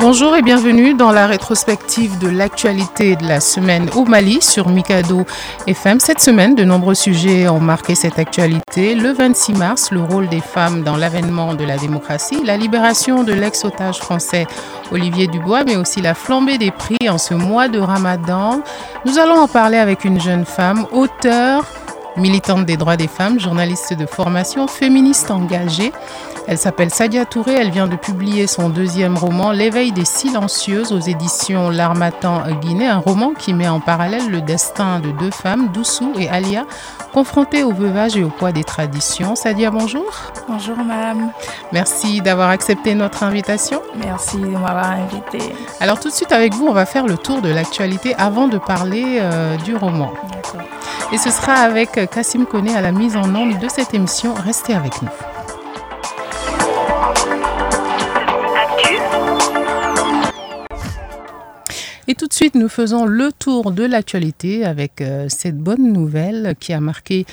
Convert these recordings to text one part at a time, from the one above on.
Bonjour et bienvenue dans la rétrospective de l'actualité de la semaine au Mali sur Mikado FM. Cette semaine, de nombreux sujets ont marqué cette actualité. Le 26 mars, le rôle des femmes dans l'avènement de la démocratie, la libération de l'ex-otage français Olivier Dubois, mais aussi la flambée des prix en ce mois de Ramadan. Nous allons en parler avec une jeune femme, auteure, militante des droits des femmes, journaliste de formation, féministe engagée. Elle s'appelle Sadia Touré, elle vient de publier son deuxième roman L'éveil des silencieuses aux éditions L'Armatan Guinée, un roman qui met en parallèle le destin de deux femmes, Doussou et Alia, confrontées au veuvage et au poids des traditions. Sadia, bonjour. Bonjour madame, Merci d'avoir accepté notre invitation. merci de m'avoir invité. Alors tout de suite avec vous, on va faire le tour de l'actualité avant de parler euh, du roman. D'accord. Et ce sera avec Kassim Koné à la mise en onde de cette émission. Restez avec nous. Et tout de suite, nous faisons le tour de l'actualité avec euh, cette bonne nouvelle qui a marqué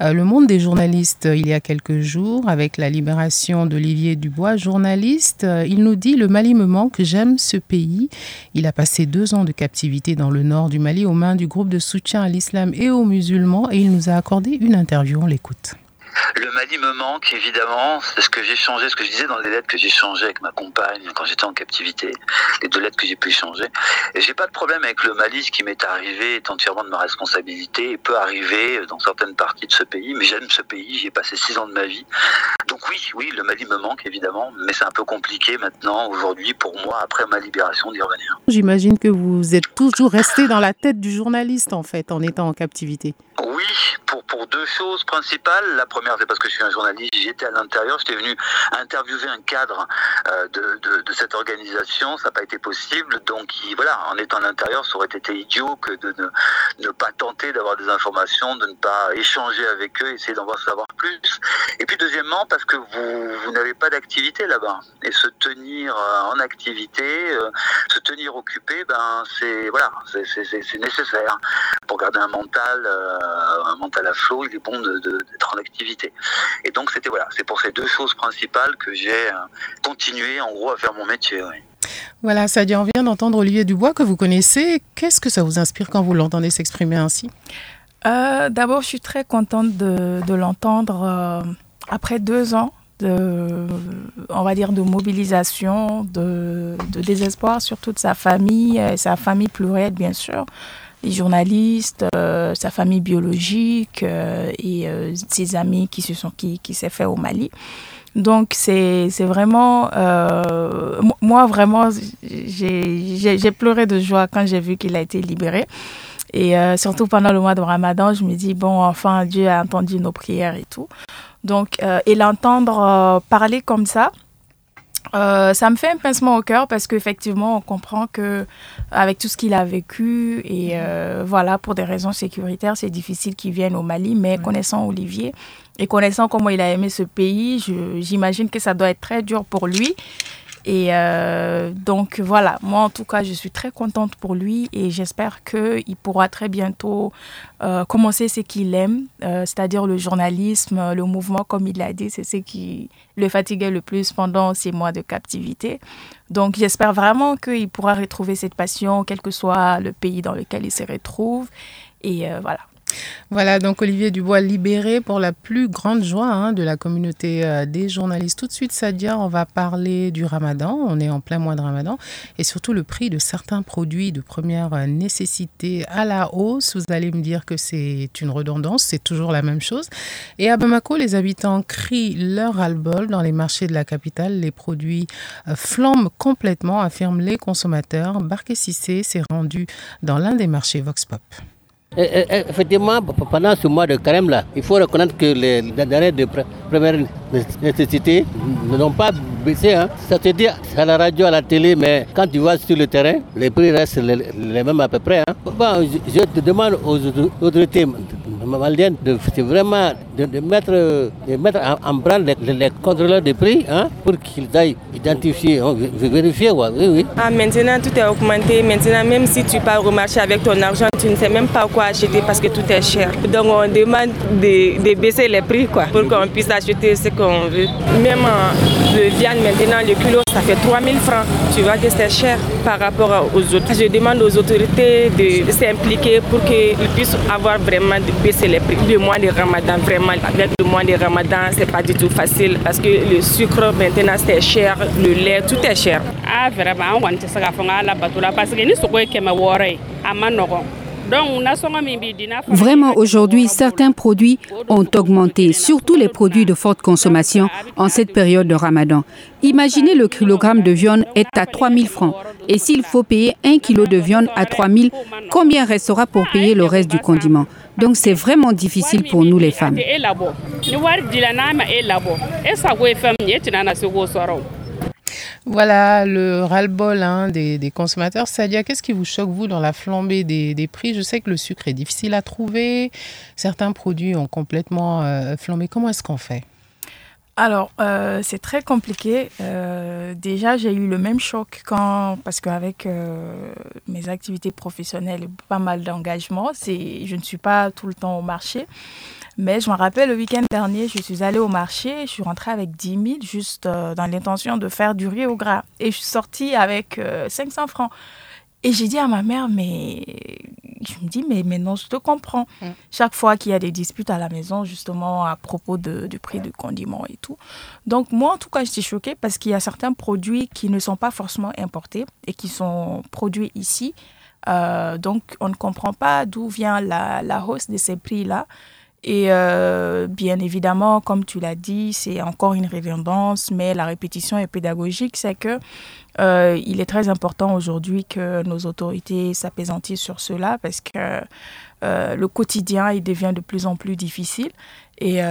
euh, le monde des journalistes euh, il y a quelques jours avec la libération d'Olivier Dubois, journaliste. Il nous dit Le Mali me manque, j'aime ce pays. Il a passé deux ans de captivité dans le nord du Mali aux mains du groupe de soutien à l'islam et aux musulmans et il nous a accordé une interview. On l'écoute. Le Mali me manque, évidemment. C'est ce que j'ai changé, ce que je disais dans les lettres que j'ai changées avec ma compagne quand j'étais en captivité. Les deux lettres que j'ai pu échanger. Et j'ai pas de problème avec le Mali. Ce qui m'est arrivé est entièrement de ma responsabilité et peut arriver dans certaines parties de ce pays. Mais j'aime ce pays. J'y ai passé six ans de ma vie. Donc oui, oui, le Mali me manque, évidemment. Mais c'est un peu compliqué maintenant, aujourd'hui, pour moi, après ma libération, d'y revenir. J'imagine que vous êtes toujours resté dans la tête du journaliste en fait en étant en captivité. Oui, pour, pour deux choses principales. La première, c'est parce que je suis un journaliste, j'étais à l'intérieur, j'étais venu interviewer un cadre euh, de, de, cette organisation, ça n'a pas été possible. Donc il- voilà, en étant à l'intérieur, ça aurait été idiot que de ne, pas tenter d'avoir des informations, de ne pas échanger avec eux, essayer d'en voir- savoir plus. Et puis deuxièmement, parce que vous, n'avez pas d'activité là-bas. Et se tenir euh, en activité, euh, se tenir occupé, ben c'est voilà, c'est- nécessaire pour garder un mental, un mental à flot, il est bon de- de- d'être en activité. Et donc c'était voilà, c'est pour ces deux choses principales que j'ai euh, continué en gros à faire mon métier. oui. Voilà, Sadia, on vient d'entendre Olivier Dubois que vous connaissez. Qu'est-ce que ça vous inspire quand vous l'entendez s'exprimer ainsi? Euh, D'abord, je suis très contente de, de l'entendre euh, après deux ans de, on va dire, de mobilisation, de, de désespoir sur toute sa famille, euh, sa famille plurielle, bien sûr, les journalistes, euh, sa famille biologique euh, et euh, ses amis qui se sont qui, qui s'est fait au Mali. Donc c'est vraiment mo- moi vraiment j'ai pleuré de joie quand j'ai vu qu'il a été libéré. Et surtout pendant le mois de Ramadan, je me dis, bon, enfin, Dieu a entendu nos prières et tout. Donc, et l'entendre parler comme ça, euh, ça me fait un pincement au cœur parce qu'effectivement, on comprend que avec tout ce qu'il a vécu et euh, voilà, pour des raisons sécuritaires, c'est difficile qu'il vienne au Mali. Mais connaissant Olivier et connaissant comment il a aimé ce pays, j'imagine que ça doit être très dur pour lui. Et euh, donc voilà, moi en tout cas, je suis très contente pour lui et j'espère qu'il pourra très bientôt euh, commencer ce qu'il aime, euh, c'est-à-dire le journalisme, le mouvement, comme il l'a dit, c'est ce qui le fatiguait le plus pendant ces mois de captivité. Donc j'espère vraiment qu'il pourra retrouver cette passion, quel que soit le pays dans lequel il se retrouve. Et voilà. Voilà, donc Olivier Dubois libéré pour la plus grande joie hein, de la communauté euh, des journalistes. Tout de suite, Sadia, on va parler du ramadan. On est en plein mois de ramadan. Et surtout le prix de certains produits de première euh, nécessité à la hausse. Vous allez me dire que c'est une redondance, c'est toujours la même chose. Et à Bamako, les habitants crient leur ras-le-bol dans les marchés de la capitale. Les produits euh, flambent complètement, affirment les consommateurs. Barké Sissé s'est rendu dans l'un des marchés Vox Pop. Effectivement, pendant ce mois de carême là, il faut reconnaître que les denrées de première nécessité n'ont pas baissé. Hein. Ça te dit à la radio, à la télé, mais quand tu vas sur le terrain, les prix restent les, mêmes à peu près. Hein. Bon, je, te demande aux autorités malienne de, vraiment de, mettre, de mettre en, branle les, contrôleurs de prix hein, pour qu'ils aillent identifier, vérifier. oui, oui. Ah, maintenant, tout est augmenté. Maintenant, même si tu pars au marché avec ton argent, tu ne sais même pas quoi acheter parce que tout est cher. Donc, on demande de, baisser les prix quoi, pour qu'on puisse acheter ce qu'on veut. Même le viande, maintenant, le kilo, ça fait 3000 francs. Tu vois que c'est cher par rapport aux autres. Je demande aux autorités de s'impliquer pour qu'ils puissent avoir vraiment baissé c'est les prix. Le mois de Ramadan, vraiment, avec le mois de Ramadan, c'est pas du tout facile parce que le sucre maintenant c'est cher, le lait, tout est cher. Ah, vraiment, on va se faire parce que ni sogo est kema wore, amanogo. Vraiment, aujourd'hui, certains produits ont augmenté, surtout les produits de forte consommation en cette période de ramadan. Imaginez le kilogramme de viande est à 3 000 francs. Et s'il faut payer un kilo de viande à 3 000, combien restera pour payer le reste du condiment? Donc c'est vraiment difficile pour nous les femmes. Voilà le ras-le-bol hein, des, consommateurs. Sadia, qu'est-ce qui vous choque, vous, dans la flambée des, prix? Je sais que le sucre est difficile à trouver. Certains produits ont complètement euh, flambé. Comment est-ce qu'on fait? Alors, euh, c'est très compliqué. Euh, déjà, j'ai eu le même choc quand, parce qu'avec mes activités professionnelles et pas mal d'engagement, je ne suis pas tout le temps au marché. Mais je me rappelle le week-end dernier, je suis allée au marché, je suis rentrée avec 10 000 juste euh, dans l'intention de faire du riz au gras. Et je suis sortie avec 500 euh, francs. Et j'ai dit à ma mère, mais je me dis, mais, non, je te comprends. Mm. Chaque fois qu'il y a des disputes à la maison, justement, à propos de, du prix du condiment et tout. Donc, moi, en tout cas, j'étais choquée parce qu'il y a certains produits qui ne sont pas forcément importés et qui sont produits ici. Euh, donc, on ne comprend pas d'où vient la, la hausse de ces prix-là. Et euh, bien évidemment, comme tu l'as dit, c'est encore une redondance, mais la répétition est pédagogique, c'est que euh, il est très important aujourd'hui que nos autorités s'apaisantissent sur cela parce que euh, le quotidien il devient de plus en plus difficile. Et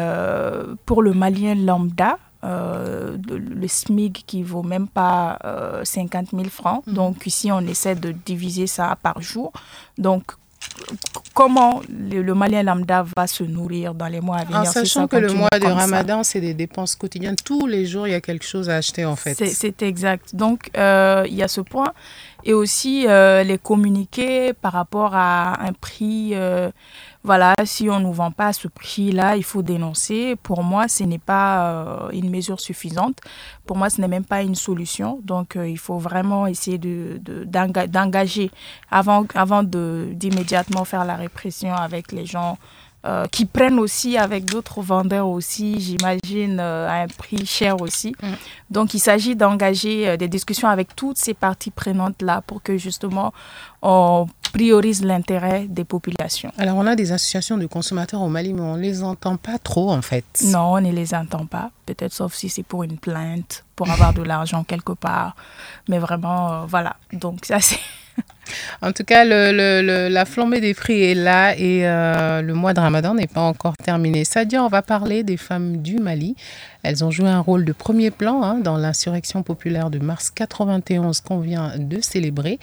pour le Malien lambda, le, SMIG qui vaut même pas 50 000 francs. Mmh. Donc ici, on essaie de diviser ça par jour. Donc comment le, Malien lambda va se nourrir dans les mois à venir. En sachant que le mois de Ramadan, c'est des dépenses quotidiennes. Tous les jours, il y a quelque chose à acheter en fait. C'est exact. Donc, euh, il y a ce point. Et aussi, euh, les communiquer par rapport à un prix. Euh, voilà, si on ne nous vend pas à ce prix-là, il faut dénoncer. Pour moi, ce n'est pas euh, une mesure suffisante. Pour moi, ce n'est même pas une solution. Donc, il faut vraiment essayer d'engager de, avant, avant d'immédiatement faire la répression avec les gens euh, qui prennent aussi avec d'autres vendeurs aussi, j'imagine, à un prix cher aussi. Mm. Donc, il s'agit d'engager des discussions avec toutes ces parties prenantes-là pour que justement on priorise l'intérêt des populations. Alors, on a des associations de consommateurs au Mali, mais on ne les entend pas trop, en fait. Non, on ne les entend pas. Peut-être sauf si c'est pour une plainte, pour avoir de l'argent quelque part. Mais vraiment, euh, voilà. Donc, ça, c'est... En tout cas, la flambée des prix est là et euh, le mois de Ramadan n'est pas encore terminé. Sadia, on va parler des femmes du Mali. Elles ont joué un rôle de premier plan hein, dans l'insurrection populaire de mars 91 qu'on vient de célébrer,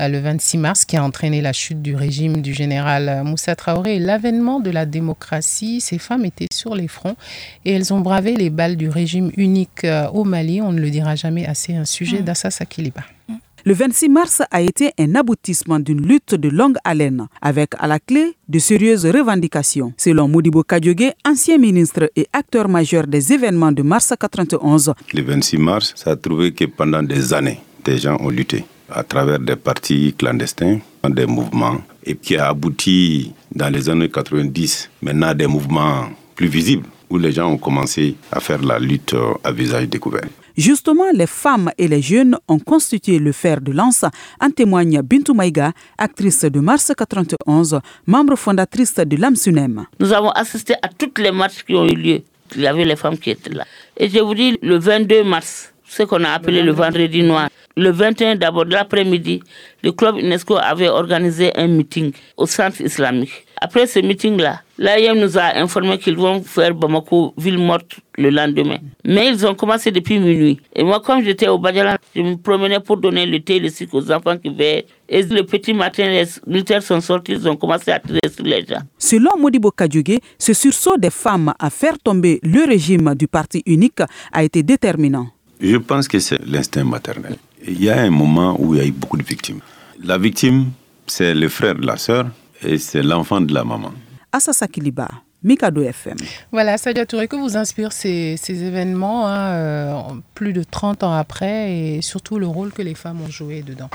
euh, le 26 mars, qui a entraîné la chute du régime du général Moussa Traoré et l'avènement de la démocratie. Ces femmes étaient sur les fronts et elles ont bravé les balles du régime unique euh, au Mali. On ne le dira jamais assez, un sujet mmh. d'Assas Akiliba. Mmh. Le 26 mars a été un aboutissement d'une lutte de longue haleine, avec à la clé de sérieuses revendications. Selon Modibo Kadiogue, ancien ministre et acteur majeur des événements de mars 91. Le 26 mars, ça a trouvé que pendant des années, des gens ont lutté à travers des partis clandestins, des mouvements, et qui a abouti dans les années 90, maintenant des mouvements plus visibles, où les gens ont commencé à faire la lutte à visage découvert. Justement, les femmes et les jeunes ont constitué le fer de lance, en témoigne Bintou Maïga, actrice de Mars 91, membre fondatrice de l'AMSUNEM. Nous avons assisté à toutes les marches qui ont eu lieu. Il y avait les femmes qui étaient là. Et je vous dis, le 22 mars, ce qu'on a appelé le vendredi noir, le 21 d'abord de l'après-midi, le club UNESCO avait organisé un meeting au centre islamique Après ce meeting-là, l'AIM nous a informé qu'ils vont faire Bamako ville morte le lendemain. Mais ils ont commencé depuis minuit. Et moi, comme j'étais au Badjalan, je me promenais pour donner le thé et le sucre aux enfants qui veillent. Et le petit matin, les militaires sont sortis, ils ont commencé à tirer sur les gens. Selon Modibo Kadjugé, ce sursaut des femmes à faire tomber le régime du parti unique a été déterminant. Je pense que c'est l'instinct maternel. Il y a un moment où il y a eu beaucoup de victimes. La victime, c'est le frère de la sœur et c'est l'enfant de la maman. Assasa Kiliba, Mikado FM. Voilà, Sadia Touré, que vous inspire ces, ces événements, hein, euh, plus de 30 ans après, et surtout le rôle que les femmes ont joué dedans?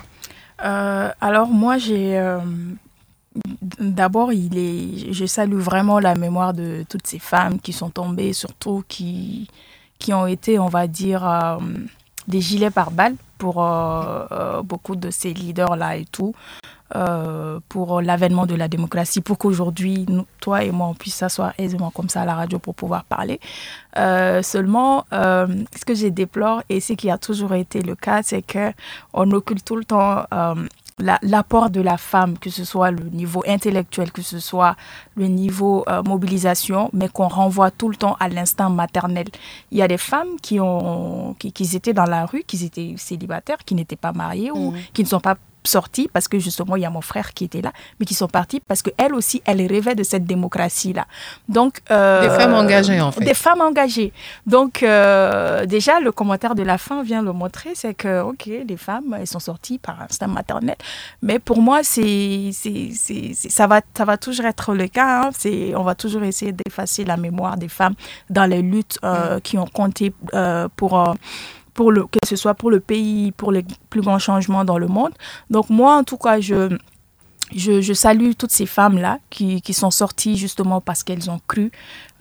Euh, alors moi, j'ai... euh, D'abord, il est, je salue vraiment la mémoire de toutes ces femmes qui sont tombées, surtout qui, qui ont été, on va dire, euh, des gilets pare-balles pour euh, euh, beaucoup de ces leaders-là et tout, euh, pour l'avènement de la démocratie, pour qu'aujourd'hui, toi et moi, on puisse s'asseoir aisément comme ça à la radio pour pouvoir parler. Seulement, ce que je déplore, et ce qui a toujours été le cas, c'est qu'on occulte tout le temps la- l'apport de la femme, que ce soit le niveau intellectuel, que ce soit le niveau euh, mobilisation, mais qu'on renvoie tout le temps à l'instinct maternel. Il y a des femmes qui, ont, qui, qui étaient dans la rue, qui étaient célibataires, qui n'étaient pas mariées ou Mhm. qui ne sont pas sorties parce que justement il y a mon frère qui était là, mais qui sont parties parce qu'elles aussi, elles rêvaient de cette démocratie-là. Donc, euh, Des femmes engagées, en fait. Des femmes engagées. Donc, euh, déjà, le commentaire de la fin vient le montrer, c'est que, ok, les femmes, elles sont sorties par instinct maternel. Mais pour moi, c'est, c'est, c'est, c'est- ça, va, ça va toujours être le cas. hein. C'est, on va toujours essayer d'effacer la mémoire des femmes dans les luttes euh, qui ont compté pour... pour le, que ce soit pour le pays, pour les plus grands changements dans le monde. Donc moi, en tout cas, je, je, je salue toutes ces femmes-là qui, qui sont sorties justement parce qu'elles ont cru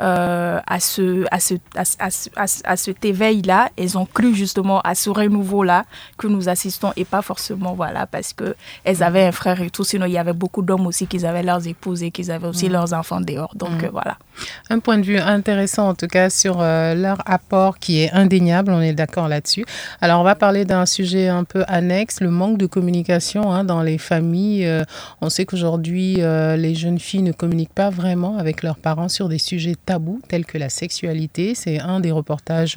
euh, à, ce, à, ce, à, ce- à, ce- à ce- à cet éveil-là. Elles ont cru justement à ce renouveau-là que nous assistons et pas forcément voilà, parce qu'elles avaient un frère et tout. Sinon, il y avait beaucoup d'hommes aussi qui avaient leurs épouses et qui avaient aussi Mm. leurs enfants dehors. Donc Mm. euh, voilà. Un point de vue intéressant en tout cas sur euh, leur apport qui est indéniable, on est d'accord là-dessus. Alors on va parler d'un sujet un peu annexe, le manque de communication hein, dans les familles. On sait qu'aujourd'hui les jeunes filles ne communiquent pas vraiment avec leurs parents sur des sujets tabous tels que la sexualité. C'est un des reportages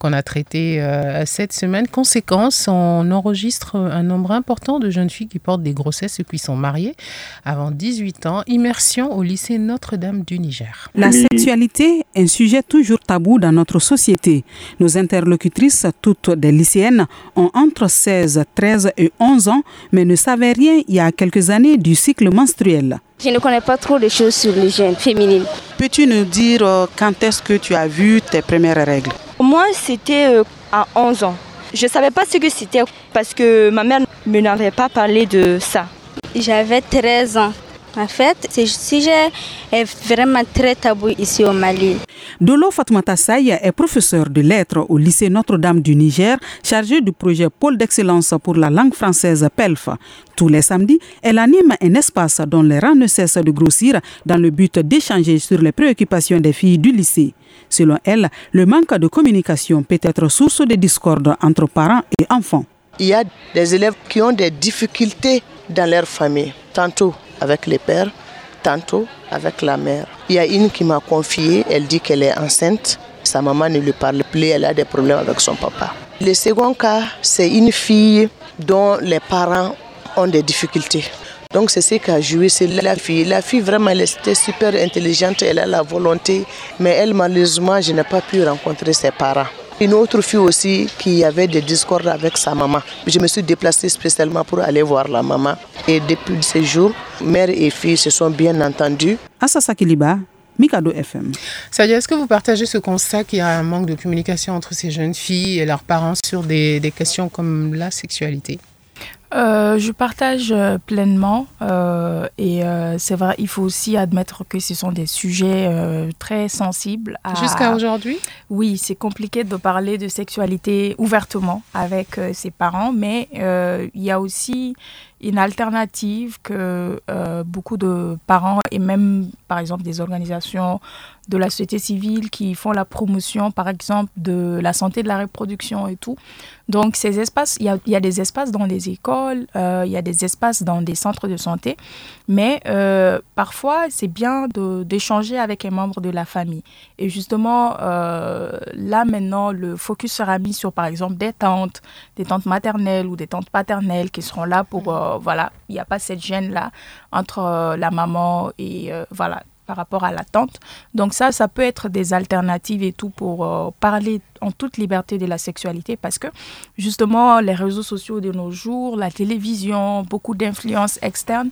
qu'on a traité euh, cette semaine. Conséquence, on enregistre un nombre important de jeunes filles qui portent des grossesses ou qui sont mariées avant 18 ans. Immersion au lycée Notre-Dame du Niger. La sexualité est un sujet toujours tabou dans notre société. Nos interlocutrices, toutes des lycéennes, ont entre 16, 13 et 11 ans, mais ne savaient rien il y a quelques années du cycle menstruel. Je ne connais pas trop de choses sur l'hygiène féminine. Peux-tu nous dire euh, quand est-ce que tu as vu tes premières règles? Moi, c'était euh, à 11 ans. Je ne savais pas ce que c'était parce que ma mère ne me n'avait pas parlé de ça. J'avais 13 ans. En fait, ce sujet est vraiment très tabou ici au Mali. Dolo Fatoumata Saï est professeur de lettres au lycée Notre-Dame du Niger, chargé du projet Pôle d'excellence pour la langue française PELF. Tous les samedis, elle anime un espace dont les rangs ne cessent de grossir dans le but d'échanger sur les préoccupations des filles du lycée. Selon elle, le manque de communication peut être source de discorde entre parents et enfants. Il y a des élèves qui ont des difficultés dans leur famille, tantôt avec les pères, tantôt avec la mère. Il y a une qui m'a confié, elle dit qu'elle est enceinte, sa maman ne lui parle plus, elle a des problèmes avec son papa. Le second cas, c'est une fille dont les parents ont des difficultés. Donc c'est ce qui a joué, c'est la fille. La fille vraiment, elle était super intelligente, elle a la volonté, mais elle malheureusement, je n'ai pas pu rencontrer ses parents. Une autre fille aussi qui avait des discordes avec sa maman. Je me suis déplacée spécialement pour aller voir la maman. Et depuis ce jour, mère et fille se sont bien entendues. Assasa Kiliba, Mikado FM. Sadia, est-ce que vous partagez ce constat qu'il y a un manque de communication entre ces jeunes filles et leurs parents sur des, des questions comme la sexualité? Euh, je partage euh, pleinement euh, et euh, c'est vrai, il faut aussi admettre que ce sont des sujets euh, très sensibles. à- Jusqu'à aujourd'hui? Oui, c'est compliqué de parler de sexualité ouvertement avec ses parents, mais euh, il y a aussi une alternative que euh, beaucoup de parents et même par exemple des organisations de la société civile qui font la promotion par exemple de la santé de la reproduction et tout. Donc ces espaces, il y a, il y a des espaces dans les écoles euh, il y a des espaces dans des centres de santé, mais euh, parfois c'est bien d'échanger avec un membre de la famille. Et justement, là maintenant, le focus sera mis sur par exemple des tantes, des tantes maternelles ou des tantes paternelles qui seront là pour, euh, voilà, il n'y a pas cette gêne-là entre euh, la maman et euh, voilà par rapport à l'attente. Donc ça, ça peut être des alternatives et tout pour parler en toute liberté de la sexualité parce que justement, les réseaux sociaux de nos jours, la télévision, beaucoup d'influences externes,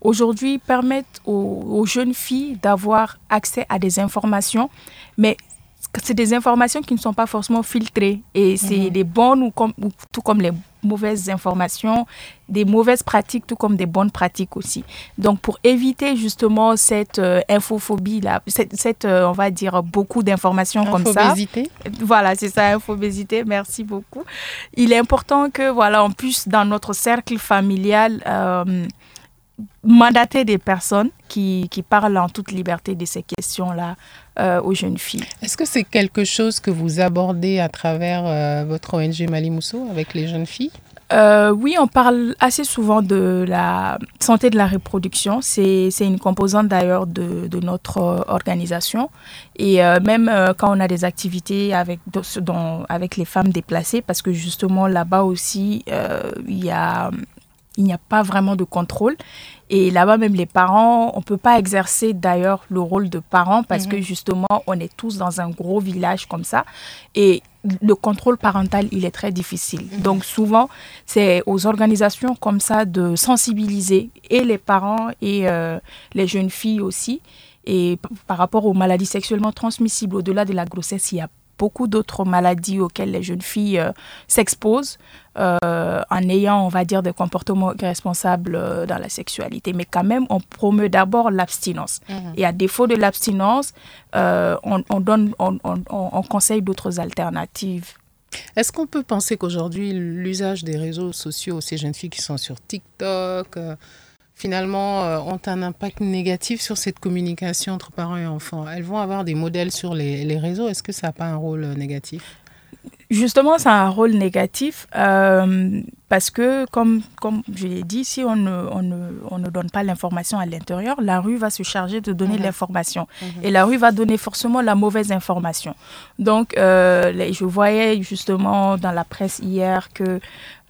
aujourd'hui permettent aux, aux jeunes filles d'avoir accès à des informations, mais c'est des informations qui ne sont pas forcément filtrées et c'est Mhm. des bonnes ou, comme, ou tout comme les mauvaises informations, des mauvaises pratiques tout comme des bonnes pratiques aussi. Donc pour éviter justement cette euh, infophobie là, cette, cette, euh, on va dire beaucoup d'informations comme ça. Voilà, c'est ça, infobésité. Merci beaucoup. Il est important que voilà, on puisse dans notre cercle familial euh, mandater des personnes qui, qui parlent en toute liberté de ces questions-là euh, aux jeunes filles. Est-ce que c'est quelque chose que vous abordez à travers euh, votre ONG Malimousso avec les jeunes filles? Euh, oui, on parle assez souvent de la santé de la reproduction. C'est une composante d'ailleurs de, de notre organisation. Et euh, même euh, quand on a des activités avec, les femmes déplacées, parce que justement là-bas aussi, il y a il n'y a pas vraiment de contrôle. Et là-bas, même les parents, on ne peut pas exercer d'ailleurs le rôle de parent parce Mhm. que justement, on est tous dans un gros village comme ça. Et le contrôle parental, il est très difficile. Donc souvent, c'est aux organisations comme ça de sensibiliser et les parents et euh, les jeunes filles aussi. Et par rapport aux maladies sexuellement transmissibles, au-delà de la grossesse, il y a beaucoup d'autres maladies auxquelles les jeunes filles euh, s'exposent euh, en ayant, on va dire, des comportements responsables euh, dans la sexualité. Mais quand même, on promeut d'abord l'abstinence. Mhm. Et à défaut de l'abstinence, on, on donne, on, on- on- on conseille d'autres alternatives. Est-ce qu'on peut penser qu'aujourd'hui, l'usage des réseaux sociaux, ces jeunes filles qui sont sur TikTok, finalement, euh, ont un impact négatif sur cette communication entre parents et enfants Elles vont avoir des modèles sur les, les réseaux. Est-ce que ça n'a pas un rôle euh, négatif? Justement, ça a un rôle négatif euh, parce que, comme, comme je l'ai dit, si on ne, on, ne, on ne donne pas l'information à l'intérieur, la rue va se charger de donner Mhm. l'information. Mhm. Et la rue va donner forcément la mauvaise information. Donc, euh, les- je voyais justement dans la presse hier que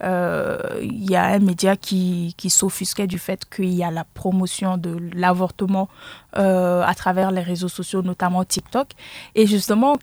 euh, il y a un média qui, qui s'offusquait du fait qu'il y a la promotion de l'avortement euh, à travers les réseaux sociaux, notamment TikTok. Et justement,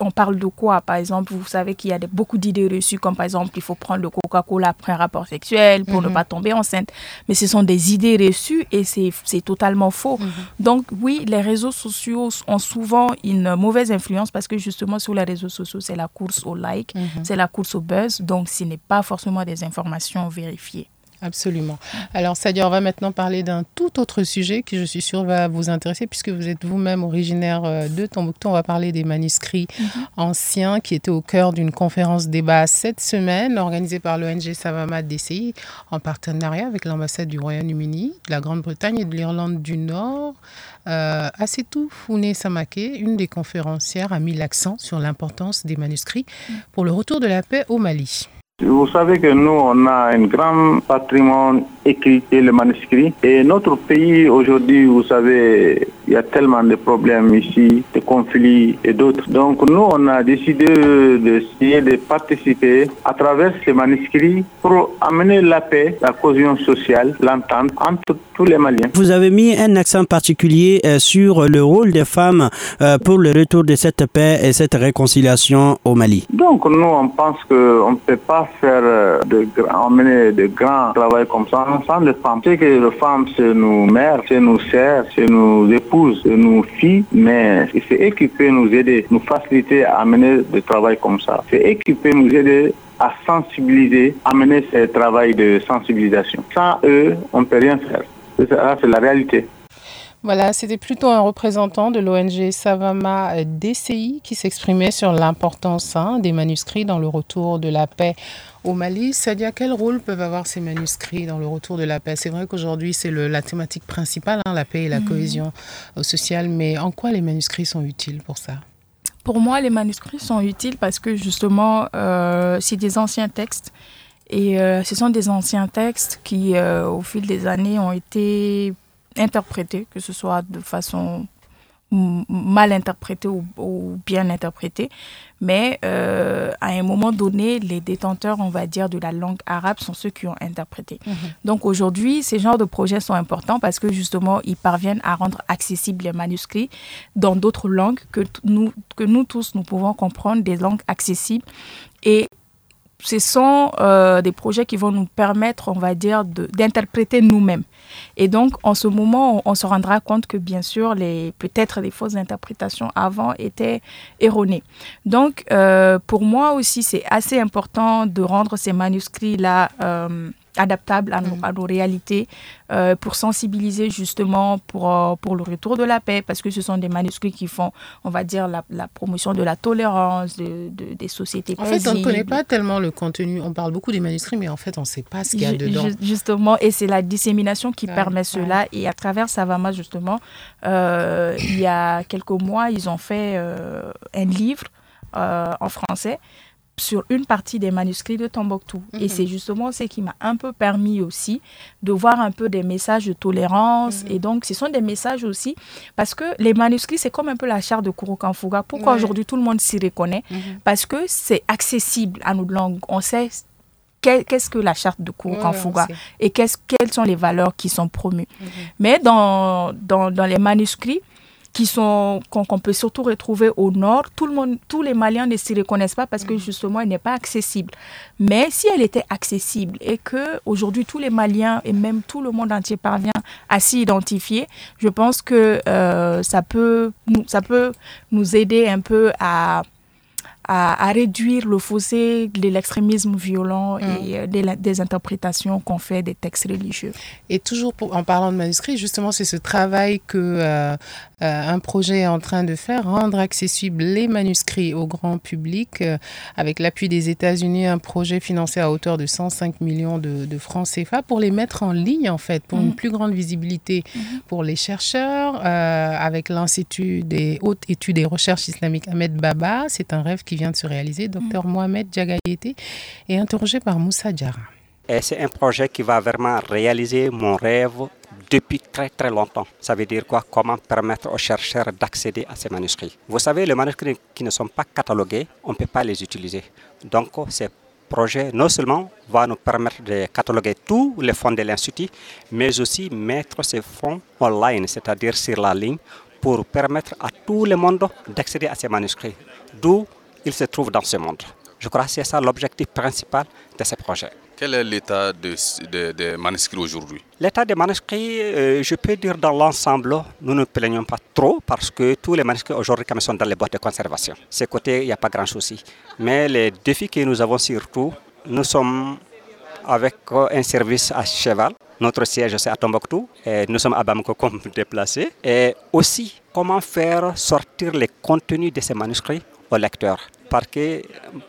on parle de quoi? Par exemple, vous savez qu'il y a beaucoup d'idées reçues, comme par exemple, il faut prendre le Coca-Cola après un rapport sexuel pour ne Mhm. pas tomber enceinte. Mais ce sont des idées reçues et c'est totalement faux. Donc oui, les réseaux sociaux ont souvent une mauvaise influence parce que justement sur les réseaux sociaux, c'est la course au like, Mhm. c'est la course au buzz. Donc ce n'est pas forcément des informations vérifiées. Absolument. Alors, Sadia, on va maintenant parler d'un tout autre sujet qui, je suis sûre, va vous intéresser puisque vous êtes vous-même originaire euh, de Tombouctou. On va parler des manuscrits anciens qui étaient au cœur d'une conférence débat cette semaine organisée par l'ONG Savama DCI en partenariat avec l'ambassade du Royaume-Uni, de la Grande-Bretagne et de l'Irlande du Nord. Euh, Asetou Founé Samake, une des conférencières, a mis l'accent sur l'importance des manuscrits pour le retour de la paix au Mali. Vous savez que nous, on a un grand patrimoine écrit et le manuscrit. Et notre pays, aujourd'hui, vous savez, il y a tellement de problèmes ici, de conflits et d'autres. Donc, nous, on a décidé d'essayer de participer à travers ces manuscrits pour amener la paix, la cohésion sociale, l'entente entre tous les Maliens. Vous avez mis un accent particulier euh, sur le rôle des femmes euh, pour le retour de cette paix et cette réconciliation au Mali. Donc nous, on pense qu'on ne peut pas faire euh, de grands, mener de grands travail comme ça sans les femmes. C'est que les femmes, c'est nos mères, c'est nos sœurs, c'est nos épouses, c'est nos filles, mais c'est eux qui peuvent nous aider, nous faciliter à mener des travail comme ça. C'est eux qui peuvent nous aider à sensibiliser, à mener ce travail de sensibilisation. Sans eux, on ne peut rien faire. C'est la réalité. Voilà, c'était plutôt un représentant de l'ONG Savama DCI qui s'exprimait sur l'importance hein, des manuscrits dans le retour de la paix au Mali. Sadia, quel rôle peuvent avoir ces manuscrits dans le retour de la paix? C'est vrai qu'aujourd'hui, c'est la thématique principale, hein, la paix et la Mhm. cohésion euh, sociale, mais en quoi les manuscrits sont utiles pour ça? Pour moi, les manuscrits sont utiles parce que justement, euh, c'est des anciens textes Et euh, ce sont des anciens textes qui, euh, au fil des années, ont été interprétés, que ce soit de façon mal interprétée ou, ou bien interprétée. Mais euh, à un moment donné, les détenteurs, on va dire, de la langue arabe sont ceux qui ont interprété. Donc aujourd'hui, ces genres de projets sont importants parce que justement, ils parviennent à rendre accessibles les manuscrits dans d'autres langues que, nous, que nous tous, nous pouvons comprendre, des langues accessibles. Et ce sont euh, des projets qui vont nous permettre, on va dire, d'interpréter nous-mêmes. Et donc, en ce moment, on, se rendra compte que, bien sûr, peut-être les fausses interprétations avant étaient erronées. Donc, euh, pour moi aussi, c'est assez important de rendre ces manuscrits-là euh, adaptables à nos, à nos réalités euh, pour sensibiliser justement pour, euh, pour le retour de la paix, parce que ce sont des manuscrits qui font, on va dire, la, la promotion de la tolérance, de, de- des sociétés En fait, on ne connaît pas tellement le contenu. On parle beaucoup des manuscrits, mais en fait, on ne sait pas ce qu'il y a dedans. ju- Justement, et c'est la dissémination qui Ouais, permet cela. Et à travers Savama, justement, euh, il y a quelques mois, ils ont fait un livre en français sur une partie des manuscrits de Tombouctou. Et Mhm. c'est justement ce qui m'a un peu permis aussi de voir un peu des messages de tolérance. Et donc, ce sont des messages aussi, parce que les manuscrits, c'est comme un peu la charte de Kurukanfuga. Pourquoi Ouais. aujourd'hui tout le monde s'y reconnaît? Mhm. Parce que c'est accessible à nos langues. On sait qu'est- qu'est-ce que la charte de Ouais, Kurukanfuga on sait. et qu'est-ce- quelles sont les valeurs qui sont promues. Mais dans, dans, dans les manuscrits qui sont qu'on peut surtout retrouver au nord, tout le monde, tous les Maliens ne s'y reconnaissent pas parce que justement, elle n'est pas accessible. Mais si elle était accessible et que aujourd'hui tous les Maliens et même tout le monde entier parvient à s'y identifier, je pense que euh, ça peut ça peut nous aider un peu à à, à réduire le fossé de l'extrémisme violent et euh, des, des interprétations qu'on fait des textes religieux. Et toujours pour- en parlant de manuscrits, justement, c'est ce travail que euh, euh, un projet est en train de faire, rendre accessibles les manuscrits au grand public, euh, avec l'appui des États-Unis, un projet financé à hauteur de 105 millions de, de francs CFA pour les mettre en ligne, en fait, pour une plus grande visibilité pour les chercheurs, euh, avec l'Institut des hautes études et recherches islamiques Ahmed Baba. C'est un rêve qui vient de se réaliser. Docteur Mohamed Djagayete est interrogé par Moussa Diarra. Et c'est un projet qui va vraiment réaliser mon rêve depuis très très longtemps. Ça veut dire quoi? Comment permettre aux chercheurs d'accéder à ces manuscrits? Vous savez, les manuscrits qui ne sont pas catalogués, on ne peut pas les utiliser. Donc, ces projets, non seulement va nous permettre de cataloguer tous les fonds de l'Institut, mais aussi mettre ces fonds online, c'est-à-dire sur la ligne, pour permettre à tout le monde d'accéder à ces manuscrits, d'où ils se trouvent dans ce monde. Je crois que c'est ça l'objectif principal de ce projet. Quel est l'état des de, de manuscrits aujourd'hui? L'état des manuscrits, euh, je peux dire dans l'ensemble, nous ne plaignons pas trop parce que tous les manuscrits aujourd'hui sont dans les boîtes de conservation. Ce côté, il n'y a pas grand souci. Mais les défis que nous avons surtout, nous sommes avec euh, un service à cheval. Notre siège c'est à Tombouctou et nous sommes à Bamako comme déplacés. Et aussi, comment faire sortir les contenus de ces manuscrits au lecteur?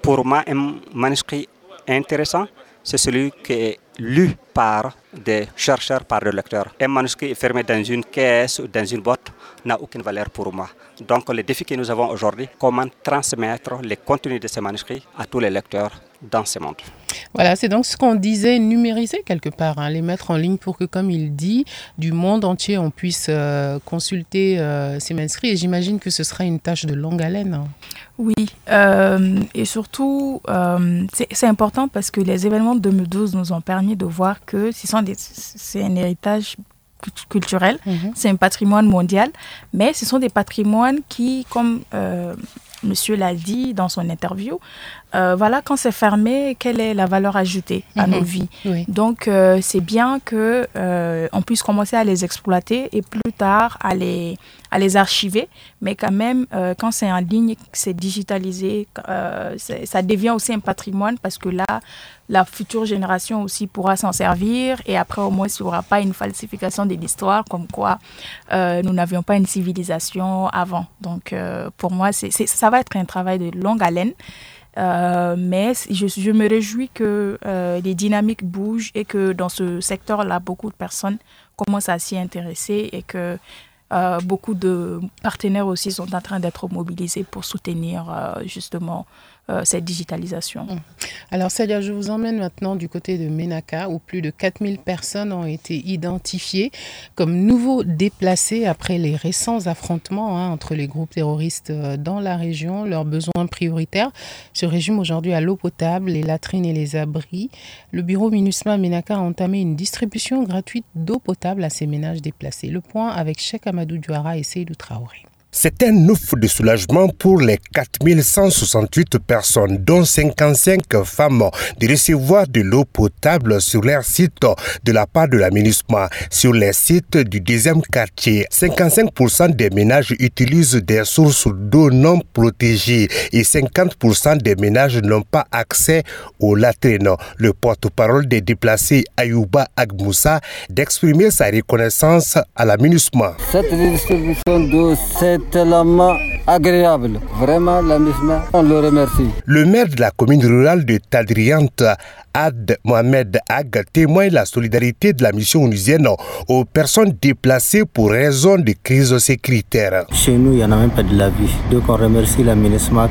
Pour moi, un manuscrit intéressant, c'est celui qui est lu par des chercheurs, par des lecteurs. Un manuscrit fermé dans une caisse ou dans une boîte n'a aucune valeur pour moi. Donc le défi que nous avons aujourd'hui, comment transmettre les contenus de ces manuscrits à tous les lecteurs? Dans ce monde. Voilà, c'est donc ce qu'on disait, numériser quelque part, hein, les mettre en ligne pour que, comme il dit, du monde entier, on puisse euh, consulter euh, ces manuscrits. Et j'imagine que ce sera une tâche de longue haleine. hein. Oui, euh, et surtout, euh, c'est important parce que les événements de 2012 nous ont permis de voir que ce sont des- c'est un héritage cult- culturel, c'est un patrimoine mondial, mais ce sont des patrimoines qui, comme euh, monsieur l'a dit dans son interview, euh, voilà, quand c'est fermé, quelle est la valeur ajoutée à nos Mhm. vies? Oui. Donc, euh, c'est bien que euh, on puisse commencer à les exploiter et plus tard à les, à les archiver. Mais quand même, quand c'est en ligne, c'est digitalisé, ça devient aussi un patrimoine parce que là, la future génération aussi pourra s'en servir et après, au moins, il n'y aura pas une falsification de l'histoire comme quoi euh, nous n'avions pas une civilisation avant. Donc, euh, pour moi, c'est- ça va être un travail de longue haleine. Euh, mais je, me réjouis que euh, les dynamiques bougent et que dans ce secteur-là, beaucoup de personnes commencent à s'y intéresser et que euh, beaucoup de partenaires aussi sont en train d'être mobilisés pour soutenir euh, cette digitalisation. Mmh. Alors Sadia, je vous emmène maintenant du côté de Menaka où plus de 4000 personnes ont été identifiées comme nouveaux déplacés après les récents affrontements hein, entre les groupes terroristes dans la région. Leurs besoins prioritaires se résument aujourd'hui à l'eau potable, les latrines et les abris. Le bureau MINUSMA Menaka a entamé une distribution gratuite d'eau potable à ces ménages déplacés. Le point avec Cheikh Amadou Douara et Seydou Traoré. C'est un ouf de soulagement pour les 4168 personnes, dont 55 femmes, de recevoir de l'eau potable sur leur site de la part de la Sur les sites du deuxième quartier, 55% des ménages utilisent des sources d'eau non protégées et 50% des ménages n'ont pas accès aux latrines. Le porte-parole des déplacés Ayouba Agmoussa d'exprimer sa reconnaissance à la Cette distribution d'eau, c'est tellement agréable. Vraiment, la on le remercie. Le maire de la commune rurale de Tadriante, Ad Mohamed Ag, témoigne la solidarité de la mission onusienne aux personnes déplacées pour raison de crise sécuritaire. Chez nous, il n'y en a même pas de la vie. Donc, on remercie la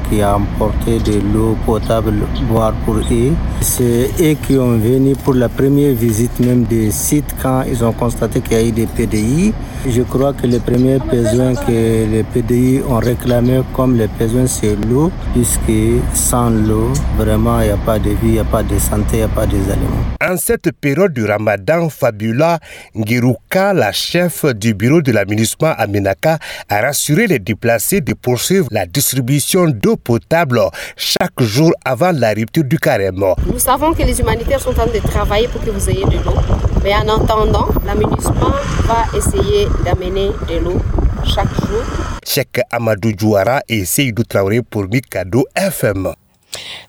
qui a emporté de l'eau potable boire pour eux. C'est eux qui ont venu pour la première visite même des sites quand ils ont constaté qu'il y a eu des PDI. Je crois que les premiers besoins que les PDI ont réclamé comme les besoins, c'est l'eau, puisque sans l'eau, vraiment, il n'y a pas de vie, il n'y a pas de santé, il n'y a pas des aliments. En cette période du ramadan, Fabula Ngiruka, la chef du bureau de l'aménagement à Menaka, a rassuré les déplacés de poursuivre la distribution d'eau potable chaque jour avant la rupture du carême. Nous savons que les humanitaires sont en train de travailler pour que vous ayez de l'eau. Mais en attendant, l'aménagement va essayer d'amener de l'eau chaque jour. Cheikh Amadou Djouara et Seydou Traoré pour Mikado FM.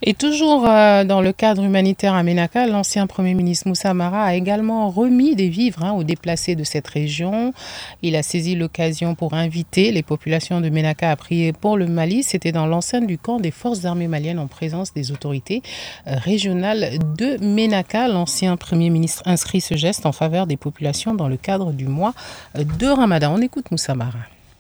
Et toujours euh, dans le cadre humanitaire à Ménaka, l'ancien Premier ministre Moussa Mara a également remis des vivres hein, aux déplacés de cette région. Il a saisi l'occasion pour inviter les populations de Ménaka à prier pour le Mali. C'était dans l'enceinte du camp des forces armées maliennes en présence des autorités euh, régionales de Ménaka. L'ancien Premier ministre inscrit ce geste en faveur des populations dans le cadre du mois euh, de Ramadan. On écoute Moussa Mara.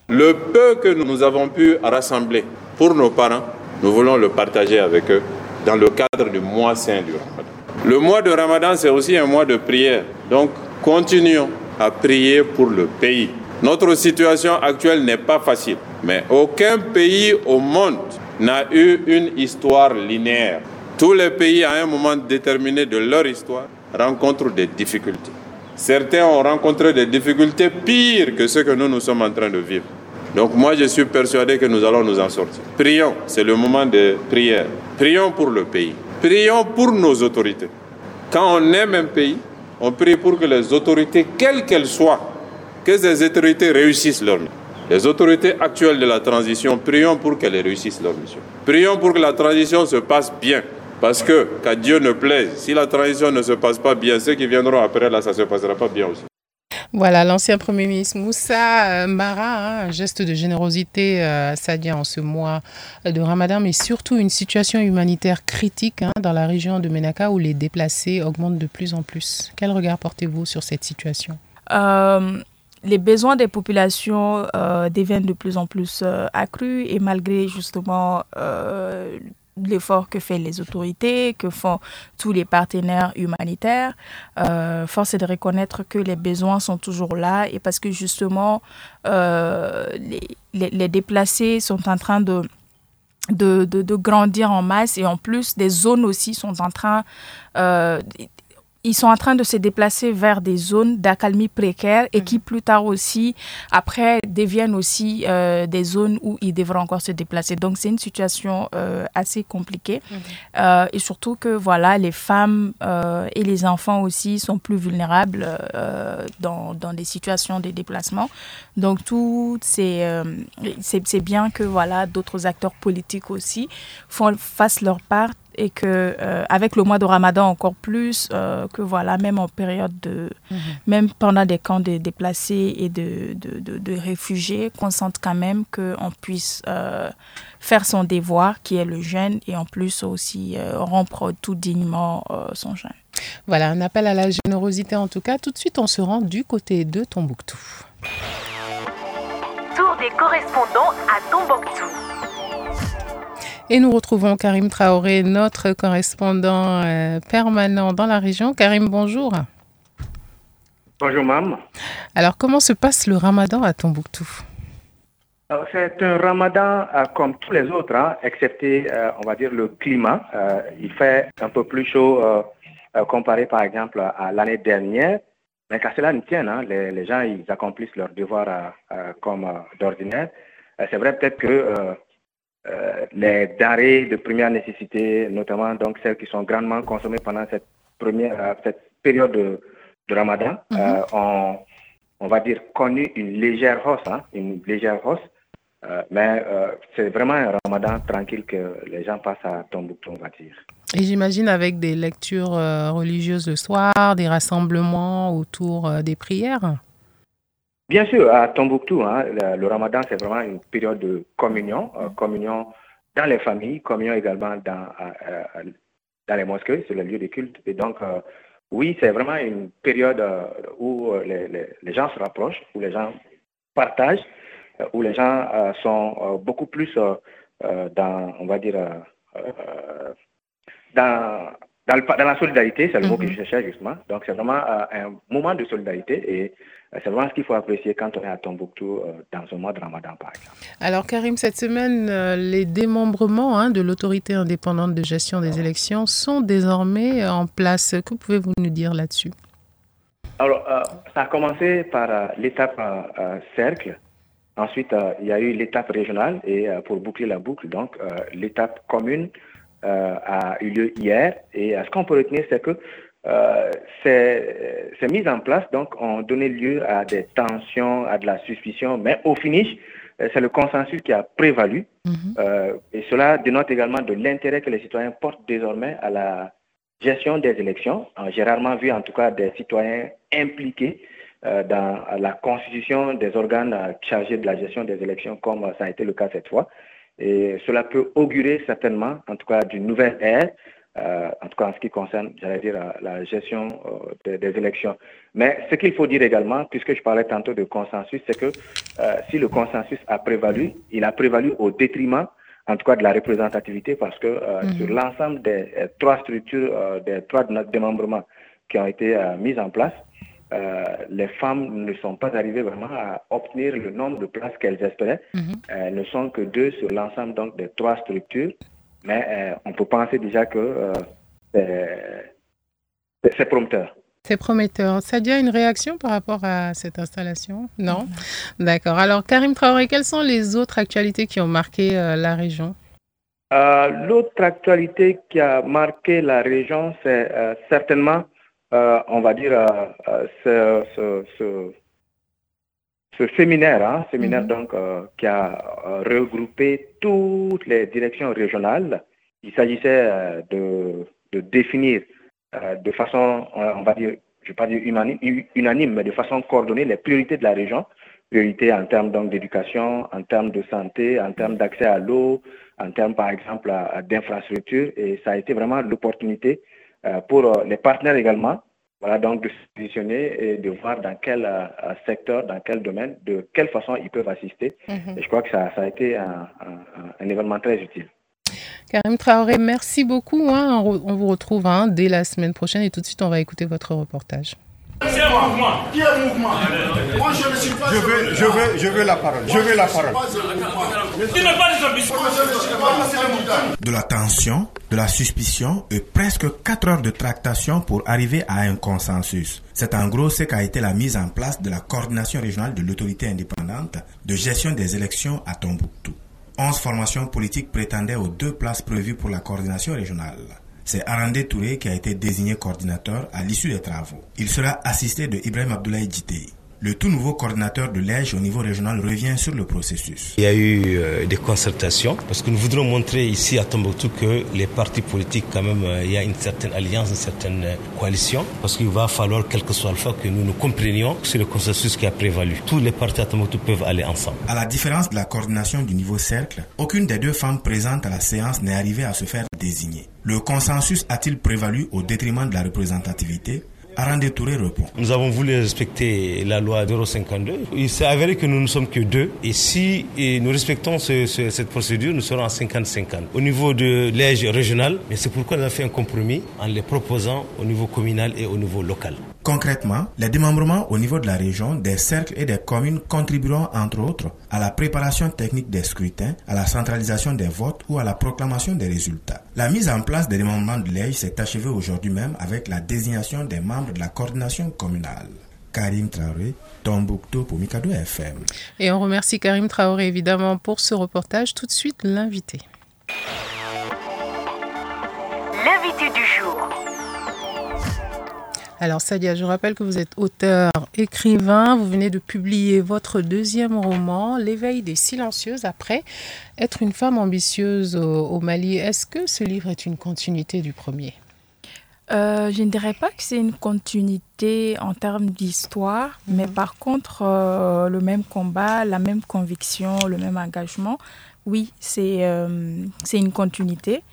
Le peu que nous avons pu rassembler pour nos parents, nous voulons le partager avec eux dans le cadre du mois saint du Ramadan. Le mois de Ramadan, c'est aussi un mois de prière. Donc, continuons à prier pour le pays. Notre situation actuelle n'est pas facile, mais aucun pays au monde n'a eu une histoire linéaire. Tous les pays, à un moment déterminé de leur histoire, rencontrent des difficultés. Certains ont rencontré des difficultés pires que ce que nous, nous sommes en train de vivre. Donc moi, je suis persuadé que nous allons nous en sortir. Prions, c'est le moment de prière. Prions pour le pays. Prions pour nos autorités. Quand on aime un pays, on prie pour que les autorités, quelles qu'elles soient, que ces autorités réussissent leur mission. Les autorités actuelles de la transition, prions pour qu'elles réussissent leur mission. Prions pour que la transition se passe bien. Parce que, qu'à Dieu ne plaise, si la transition ne se passe pas bien, ceux qui viendront après, là, ça ne se passera pas bien aussi. Voilà, l'ancien Premier ministre Moussa euh, Mara, hein, un geste de générosité euh, Sadia en ce mois de Ramadan, mais surtout une situation humanitaire critique hein, dans la région de Menaka où les déplacés augmentent de plus en plus. Quel regard portez-vous sur cette situation? Euh, les besoins des populations deviennent de plus en plus accrus et malgré justement l'effort que font les autorités, que font tous les partenaires humanitaires. Euh, force est de reconnaître que les besoins sont toujours là et parce que justement, euh, les, les, déplacés sont en train de de, de, grandir en masse et en plus des zones aussi sont en train euh, ils sont en train de se déplacer vers des zones d'accalmie précaire et qui plus tard aussi, après, deviennent aussi euh, des zones où ils devront encore se déplacer. Donc c'est une situation euh, assez compliquée mhm. euh, et surtout que voilà, les femmes et les enfants aussi sont plus vulnérables dans, dans des situations de déplacement. Donc tout c'est c'est bien que voilà d'autres acteurs politiques aussi font, fassent leur part et que euh, avec le mois de Ramadan encore plus euh, que voilà même en période de mhm. même pendant des camps de déplacés et de, de, de, réfugiés qu'on sente quand même qu'on puisse euh, faire son devoir qui est le jeûne et en plus aussi rompre tout dignement son jeûne. Voilà un appel à la générosité en tout cas. Tout de suite on se rend du côté de Tombouctou. Tour des correspondants à Tombouctou. Et nous retrouvons Karim Traoré, notre correspondant euh, permanent dans la région. Karim, bonjour. Bonjour, maman. Alors, comment se passe le ramadan à Tombouctou? C'est un ramadan euh, comme tous les autres, hein, excepté, euh, on va dire, le climat. Il fait un peu plus chaud comparé, par exemple, à l'année dernière. Mais qu'à cela ne tienne, hein, les, les gens, ils accomplissent leur devoir euh, euh, comme d'ordinaire. C'est vrai peut-être que les denrées de première nécessité, notamment donc celles qui sont grandement consommées pendant cette première euh, cette période de, de Ramadan, euh, ont, on va dire, connu une légère hausse, hein, une légère hausse. Euh, mais euh, c'est vraiment un Ramadan tranquille que les gens passent à Tombouctou, on va dire. Et j'imagine avec des lectures euh, religieuses le soir, des rassemblements autour euh, des prières. Bien sûr, à Tombouctou, hein, le, le Ramadan, c'est vraiment une période de communion, euh, communion dans les familles, communion également dans, euh, dans les mosquées, sur les lieux de culte. Et donc, euh, oui, c'est vraiment une période euh, où les, les, les gens se rapprochent, où les gens partagent, où les gens sont beaucoup plus dans, on va dire, dans, dans, le- dans la solidarité, c'est le mot que je cherchais justement. Donc, c'est vraiment un moment de solidarité et c'est vraiment ce qu'il faut apprécier quand on est à Tombouctou euh, dans un mois de Ramadan, par exemple. Alors Karim, cette semaine, euh, les démembrements hein, de l'autorité indépendante de gestion des élections sont désormais en place. Que pouvez-vous nous dire là-dessus? Alors, euh, ça a commencé par euh, l'étape euh, euh, cercle. Ensuite, euh, il y a eu l'étape régionale et euh, pour boucler la boucle, donc euh, l'étape commune euh, a eu lieu hier. Et euh, ce qu'on peut retenir, c'est que euh, ces, ces mises en place donc ont donné lieu à des tensions, à de la suspicion, mais au finish, euh, c'est le consensus qui a prévalu. Euh, et cela dénote également de l'intérêt que les citoyens portent désormais à la gestion des élections. J'ai rarement vu en tout cas des citoyens impliqués euh, dans la constitution des organes chargés de la gestion des élections comme ça a été le cas cette fois. Et cela peut augurer certainement, en tout cas, d'une nouvelle ère, euh, en tout cas en ce qui concerne, j'allais dire, la gestion euh, des, des élections. Mais ce qu'il faut dire également, puisque je parlais tantôt de consensus, c'est que euh, si le consensus a prévalu, il a prévalu au détriment en tout cas de la représentativité, parce que Mhm. sur l'ensemble des trois structures, des trois démembrements qui ont été euh, mis en place, euh, les femmes ne sont pas arrivées vraiment à obtenir le nombre de places qu'elles espéraient. Elles ne sont que deux sur l'ensemble donc des trois structures, mais euh, on peut penser déjà que euh, c'est- c'est c'est prometteur. C'est prometteur. Sadia, une réaction par rapport à cette installation? Non? D'accord. Alors Karim Traoré, quelles sont les autres actualités qui ont marqué euh, la région? Euh, L'autre actualité qui a marqué la région, c'est euh, certainement, on va dire, ce, ce, ce- ce séminaire, hein, séminaire donc euh, qui a euh, regroupé toutes les directions régionales. Il s'agissait euh, de, de définir euh, de façon, on va dire, je ne vais pas dire unanime, unanime, mais de façon coordonnée les priorités de la région. Priorités en termes donc d'éducation, en termes de santé, en termes d'accès à l'eau, en termes par exemple d'infrastructures. Et ça a été vraiment l'opportunité euh, pour les partenaires également, voilà, donc de se positionner et de voir dans quel euh, secteur, dans quel domaine, de quelle façon ils peuvent assister. Mhm. Et je crois que ça, ça a été un, un- un événement très utile. Karim Traoré, merci beaucoup. hein. On, re- on vous retrouve hein, dès la semaine prochaine et tout de suite, on va écouter votre reportage. C'est un mouvement. Qui est mouvement? Moi, je ne suis pas. Je veux, je veux, je veux la parole. Je veux la parole. De la tension, de la suspicion et presque 4 heures de tractation pour arriver à un consensus. C'est en gros ce qu'a été la mise en place de la coordination régionale de l'autorité indépendante de gestion des élections à Tombouctou. 11 formations politiques prétendaient aux deux places prévues pour la coordination régionale. C'est Arandé Touré qui a été désigné coordinateur à l'issue des travaux. Il sera assisté de Ibrahim Abdoulaye Djité. Le tout nouveau coordinateur de l'EJ au niveau régional revient sur le processus. Il y a eu euh, des concertations parce que nous voudrons montrer ici à Tombouctou que les partis politiques, quand même, euh, il y a une certaine alliance, une certaine euh, coalition parce qu'il va falloir, quel que soit le fait, que nous nous comprenions sur le consensus qui a prévalu. Tous les partis à Tombouctou peuvent aller ensemble. À la différence de la coordination du niveau cercle, aucune des deux femmes présentes à la séance n'est arrivée à se faire désigner. Le consensus a-t-il prévalu au détriment de la représentativité? Répond. Nous avons voulu respecter la loi 052. Il s'est avéré que nous ne sommes que deux. Et si nous respectons cette procédure, nous serons à 50-50. Au niveau de l'âge régional, mais c'est pourquoi nous avons fait un compromis en les proposant au niveau communal et au niveau local. Concrètement, les démembrements au niveau de la région, des cercles et des communes contribueront entre autres à la préparation technique des scrutins, à la centralisation des votes ou à la proclamation des résultats. La mise en place des démembrements de l'EIGE s'est achevée aujourd'hui même avec la désignation des membres de la coordination communale. Karim Traoré, Tombouctou pour Mikado FM. Et on remercie Karim Traoré évidemment pour ce reportage. Tout de suite, l'invité. L'invité du jour. Alors Sadia, je rappelle que vous êtes auteur, écrivain, vous venez de publier votre deuxième roman, L'éveil des silencieuses, après être une femme ambitieuse au, Mali. Est-ce que ce livre est une continuité du premier? Euh, je ne dirais pas que c'est une continuité en termes d'histoire, mais mhm. par contre, euh, le même combat, la même conviction, le même engagement, oui, c'est euh, c'est une continuité.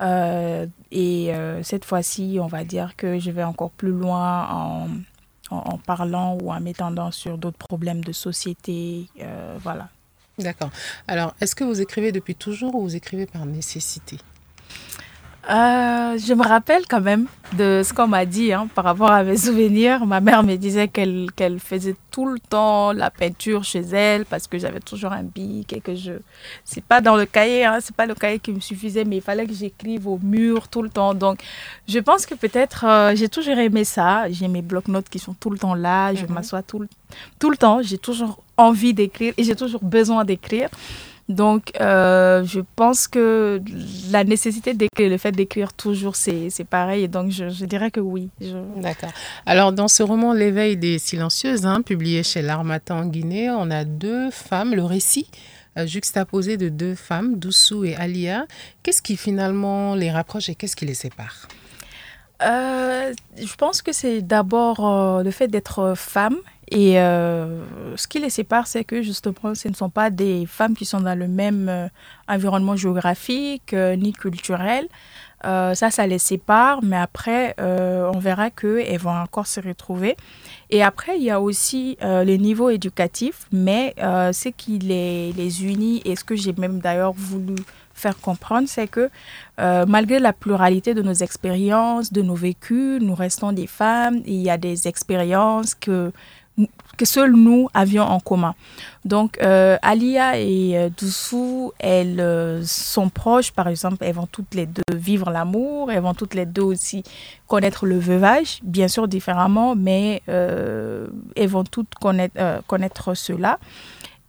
Euh, et euh, cette fois-ci, on va dire que je vais encore plus loin en, en, parlant ou en m'étendant sur d'autres problèmes de société. Euh, voilà. D'accord. Alors, est-ce que vous écrivez depuis toujours ou vous écrivez par nécessité? Euh, je me rappelle quand même de ce qu'on m'a dit hein, par rapport à mes souvenirs. Ma mère me disait qu'elle faisait tout le temps la peinture chez elle parce que j'avais toujours un bic et que je. C'est pas dans le cahier, hein, c'est pas le cahier qui me suffisait, mais il fallait que j'écrive au mur tout le temps. Donc, je pense que peut-être euh, j'ai toujours aimé ça. J'ai mes blocs-notes qui sont tout le temps là. Je mhm. m'assois tout, tout le temps. J'ai toujours envie d'écrire et j'ai toujours besoin d'écrire. Donc, euh, je pense que la nécessité d'écrire, le fait d'écrire toujours, c'est pareil. Et donc, je, dirais que oui. D'accord. Alors, dans ce roman L'éveil des silencieuses, hein, publié chez l'Armatan en Guinée, on a deux femmes, le récit euh, juxtaposé de deux femmes, Doussou et Alia. Qu'est-ce qui finalement les rapproche et qu'est-ce qui les sépare? Euh, je pense que c'est d'abord le fait d'être femme et euh, ce qui les sépare, c'est que justement, ce ne sont pas des femmes qui sont dans le même euh, environnement géographique euh, ni culturel. ça, ça les sépare, mais après, on verra qu'elles vont encore se retrouver. Et après, il y a aussi les niveaux éducatifs, mais ce qui les, les unit, et ce que j'ai même d'ailleurs voulu faire comprendre, c'est que malgré la pluralité de nos expériences, de nos vécus, nous restons des femmes, il y a des expériences que que seuls nous avions en commun. Donc, euh, Alia et euh, Doussou, elles euh, sont proches, par exemple, elles vont toutes les deux vivre l'amour, elles vont toutes les deux aussi connaître le veuvage, bien sûr différemment, mais elles vont toutes connaître cela.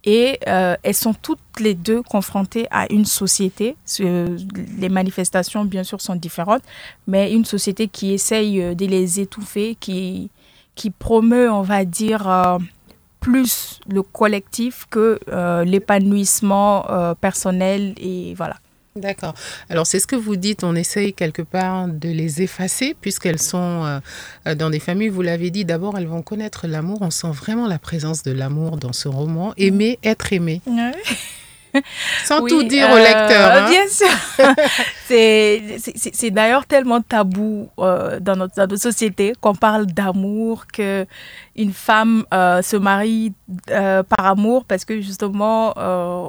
Et elles sont toutes les deux confrontées à une société. Les manifestations, bien sûr, sont différentes, mais une société qui essaye de les étouffer, qui qui promeut, on va dire, euh, plus le collectif que euh, l'épanouissement euh, personnel et voilà. D'accord. Alors c'est ce que vous dites, on essaye quelque part de les effacer puisqu'elles sont dans des familles, vous l'avez dit, d'abord elles vont connaître l'amour, on sent vraiment la présence de l'amour dans ce roman, aimer, être aimé. Sans tout dire au lecteur. Hein. Bien sûr. c'est d'ailleurs tellement tabou euh, dans, notre, société qu'on parle d'amour, que une femme euh, se marie euh, par amour parce que justement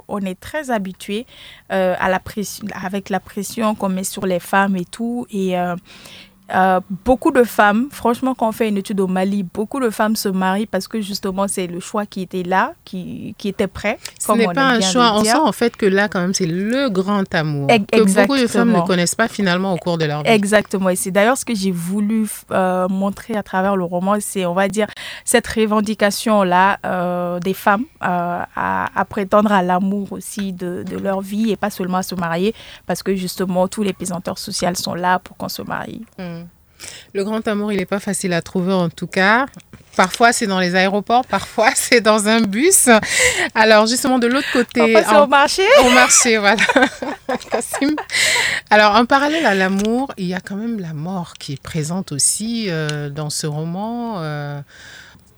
on est très habitué à la pression, avec la pression qu'on met sur les femmes et tout. Et euh, beaucoup de femmes, franchement, quand on fait une étude au Mali, beaucoup de femmes se marient parce que justement, c'est le choix qui était là, qui, qui était prêt. Ce n'est pas un choix. On sent en fait que là, quand même, c'est le grand amour que beaucoup de femmes ne connaissent pas finalement au cours de leur vie. Exactement. Et c'est d'ailleurs ce que j'ai voulu euh, montrer à travers le roman. C'est, on va dire, cette revendication-là euh, des femmes à, à, prétendre à l'amour aussi de, de, leur vie et pas seulement à se marier parce que justement, tous les pesanteurs sociaux sont là pour qu'on se marie. Hmm. Le grand amour, il n'est pas facile à trouver en tout cas. Parfois, c'est dans les aéroports, parfois, c'est dans un bus. Alors, justement, de l'autre côté. Parfois, c'est au marché. Au marché, voilà. Alors, en parallèle à l'amour, il y a quand même la mort qui est présente aussi euh, dans ce roman. Euh,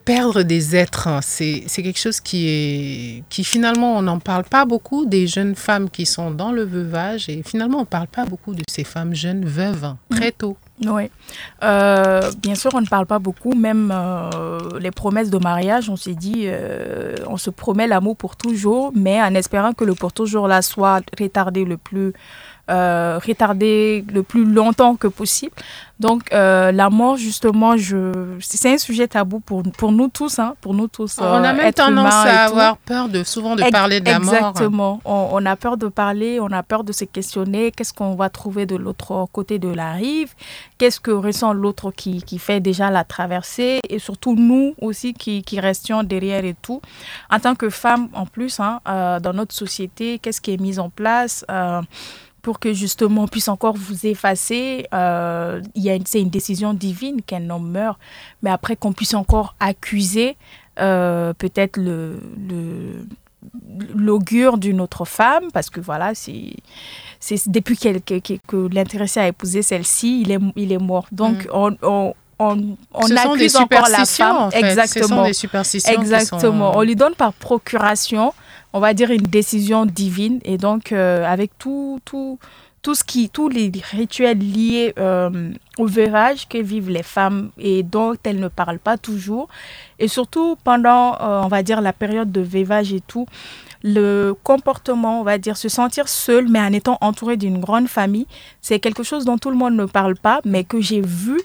perdre des êtres, hein, c'est quelque chose qui est qui finalement on n'en parle pas beaucoup des jeunes femmes qui sont dans le veuvage et finalement on ne parle pas beaucoup de ces femmes jeunes veuves hein, très tôt. Oui. Euh, bien sûr, on ne parle pas beaucoup. Même euh, les promesses de mariage, on s'est dit, euh, on se promet l'amour pour toujours, mais en espérant que le pour toujours là soit retardé le plus euh, retardé le plus longtemps que possible. Donc euh, la mort, justement, je... c'est un sujet tabou pour, pour nous tous, hein, pour nous tous. on a euh, même tendance à avoir peur de souvent de Ex- parler de la mort. Exactement. On, on a peur de parler, on a peur de se questionner. Qu'est-ce qu'on va trouver de l'autre côté de la rive? Qu'est-ce que ressent l'autre qui, qui fait déjà la traversée? Et surtout nous aussi qui, qui restions derrière et tout. En tant que femme, en plus, hein, euh, dans notre société, qu'est-ce qui est mis en place? Euh, pour que justement on puisse encore vous effacer. Euh, c'est une décision divine qu'un homme meurt, mais après qu'on puisse encore accuser euh, peut-être le, l'augure d'une autre femme, parce que voilà, c'est c'est depuis que, que- que l'intéressé a épousé celle-ci, il est, il est mort. Donc Mm. on, on, on, on Ce sont accuse encore la femme. en fait. Ce sont Exactement. des superstitions Exactement. sont- On lui donne par procuration, on va dire une décision divine. Et donc, euh, avec tout, tout, tout ce qui, tous les rituels liés euh, au veuvage que vivent les femmes et dont elles ne parlent pas toujours. Et surtout pendant, euh, on va dire, la période de veuvage et tout, le comportement, on va dire, se sentir seul, mais en étant entouré d'une grande famille, c'est quelque chose dont tout le monde ne parle pas, mais que j'ai vu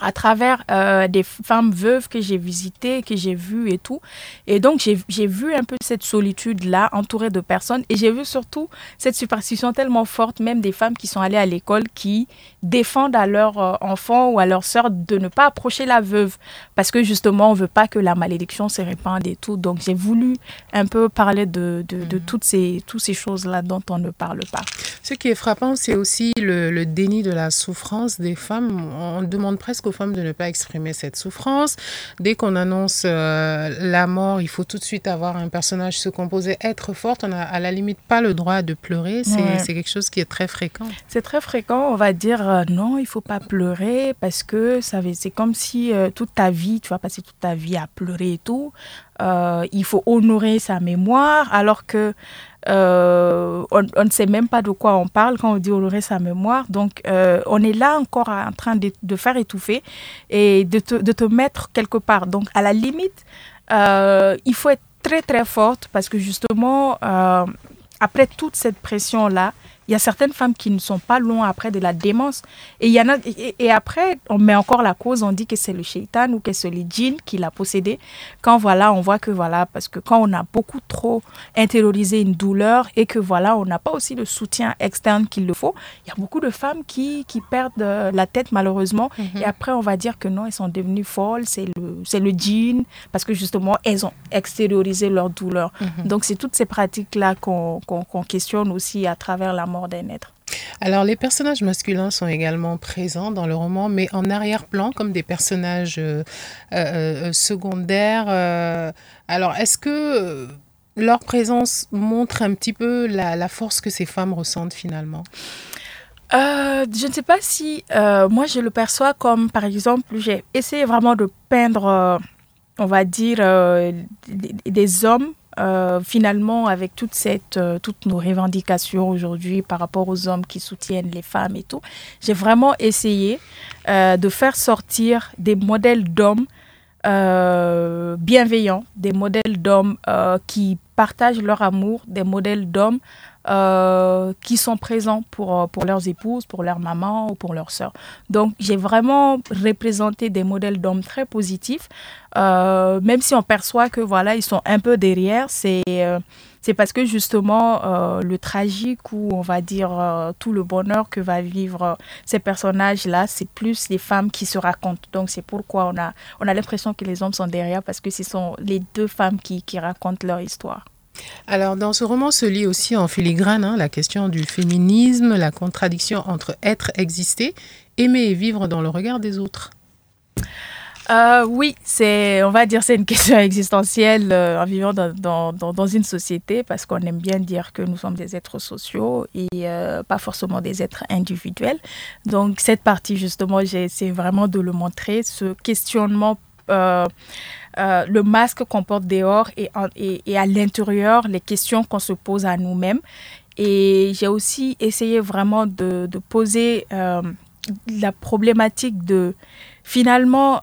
à travers euh, des femmes veuves que j'ai visitées, que j'ai vues et tout. Et donc, j'ai vu un peu cette solitude-là, entourée de personnes. Et j'ai vu surtout cette superstition tellement forte, même des femmes qui sont allées à l'école, qui défendent à leurs euh, enfants ou à leurs sœurs de ne pas approcher la veuve. Parce que justement, on ne veut pas que la malédiction se répande et tout. Donc, j'ai voulu un peu parler de, de, de toutes ces, toutes ces choses-là dont on ne parle pas. Ce qui est frappant, c'est aussi le, le déni de la souffrance des femmes. On demande presque aux femmes de ne pas exprimer cette souffrance. Dès qu'on annonce euh, la mort, il faut tout de suite avoir un personnage se composer, être forte. On n'a à la limite pas le droit de pleurer. C'est Ouais. quelque chose qui est très fréquent. C'est très fréquent, on va dire euh, non, il faut pas pleurer parce que c'est comme si euh, toute ta vie, tu vas passer toute ta vie à pleurer et tout. Il faut honorer sa mémoire alors que euh, on, ne sait même pas de quoi on parle quand on dit honorer sa mémoire. Donc euh, on est là encore en train de, faire étouffer et de te, de te mettre quelque part. Donc à la limite, euh, il faut être très très forte parce que justement, après toute cette pression-là, il y a certaines femmes qui ne sont pas loin après de la démence. Et, il y en a, et, et après, on met encore la cause, on dit que c'est le shaitan ou que c'est le djinn qui l'a possédé. Quand voilà, on voit que voilà, parce que quand on a beaucoup trop intériorisé une douleur et que voilà, on n'a pas aussi le soutien externe qu'il le faut, il y a beaucoup de femmes qui, qui perdent euh, la tête malheureusement. Mhm. Et après, on va dire que non, elles sont devenues folles, c'est le, le djinn, parce que justement, elles ont extériorisé leur douleur. Mhm. Donc, c'est toutes ces pratiques-là qu'on qu'on questionne aussi à travers la mort être. Alors, les personnages masculins sont également présents dans le roman, mais en arrière-plan, comme des personnages euh, euh, euh, secondaires. euh, alors, est-ce que leur présence montre un petit peu la, la force que ces femmes ressentent finalement? Je ne sais pas si moi je le perçois comme par exemple j'ai essayé vraiment de peindre on va dire des, des hommes euh, finalement avec toute cette euh, toutes nos revendications aujourd'hui par rapport aux hommes qui soutiennent les femmes et tout j'ai vraiment essayé euh, de faire sortir des modèles d'hommes euh, bienveillants, des modèles d'hommes qui partagent leur amour, des modèles d'hommes euh, qui sont présents pour, euh, pour leurs épouses, pour leur maman ou pour leurs sœurs. Donc j'ai vraiment représenté des modèles d'hommes très positifs, euh, même si on perçoit que voilà ils sont un peu derrière, c'est c'est parce que justement le tragique ou on va dire tout le bonheur que va vivre ces personnages-là, c'est plus les femmes qui se racontent. Donc c'est pourquoi on a, on a l'impression que les hommes sont derrière parce que ce sont les deux femmes qui, qui racontent leur histoire. Alors, dans ce roman se lit aussi en filigrane hein, la question du féminisme, la contradiction entre être, exister, aimer et vivre dans le regard des autres. Euh, oui, c'est, on va dire, c'est une question existentielle euh, en vivant dans, une société parce qu'on aime bien dire que nous sommes des êtres sociaux et euh, pas forcément des êtres individuels. Donc cette partie justement, j'ai essayé vraiment de le montrer, ce questionnement. Euh, euh, le masque qu'on porte dehors et, et, à l'intérieur, les questions qu'on se pose à nous-mêmes. Et j'ai aussi essayé vraiment de, poser euh, la problématique de finalement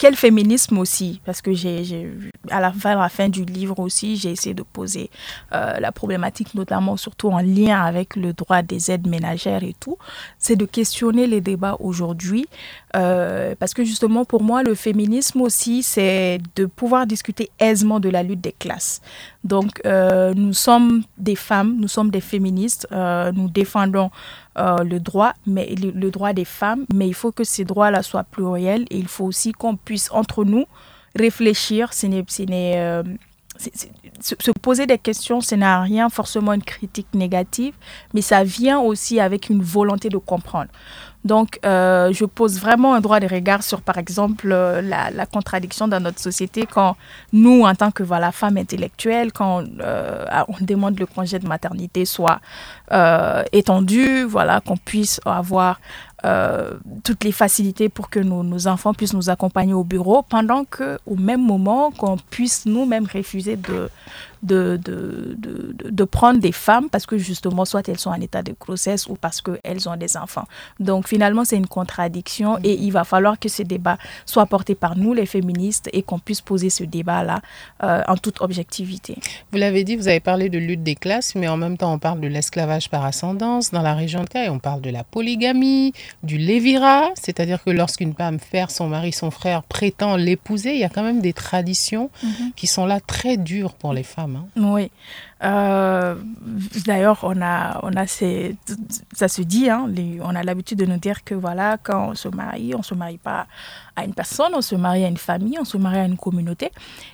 quel féminisme aussi? Parce que j'ai, à la fin, à la fin du livre aussi, j'ai essayé de poser euh, la problématique, notamment surtout en lien avec le droit des aides ménagères et tout. C'est de questionner les débats aujourd'hui. Euh, parce que justement, pour moi, le féminisme aussi, c'est de pouvoir discuter aisément de la lutte des classes. Donc, euh, nous sommes des femmes, nous sommes des féministes, nous défendons euh, le droit, mais le, droit des femmes, mais il faut que ces droits-là soient pluriels et il faut aussi qu'on puisse entre nous réfléchir. Ce n'est, euh, se poser des questions, ce n'est rien forcément une critique négative, mais ça vient aussi avec une volonté de comprendre. Donc, euh, je pose vraiment un droit de regard sur, par exemple, la, contradiction dans notre société quand nous, en tant que voilà, femmes intellectuelles, quand on demande le congé de maternité soit euh, étendue, voilà, qu'on puisse avoir euh, toutes les facilités pour que nos, nos, enfants puissent nous accompagner au bureau, pendant que, au même moment, qu'on puisse nous-mêmes refuser de, de, de, de, de, prendre des femmes parce que justement, soit elles sont en état de grossesse ou parce qu'elles ont des enfants. Donc finalement, c'est une contradiction et il va falloir que ce débat soit porté par nous, les féministes, et qu'on puisse poser ce débat-là euh, en toute objectivité. Vous l'avez dit, vous avez parlé de lutte des classes, mais en même temps, on parle de l'esclavage par ascendance dans la région de Caille, on parle de la polygamie, du lévira, c'est-à-dire que lorsqu'une femme perd son mari, son frère prétend l'épouser, il y a quand même des traditions mhm. qui sont là très dures pour les femmes. Hein. Oui. Euh, d'ailleurs, on a, on a ces, ça se dit, hein, on a l'habitude de nous dire que voilà, quand on se marie, on ne se marie pas à une personne, on se marie à une famille, on se marie à une communauté.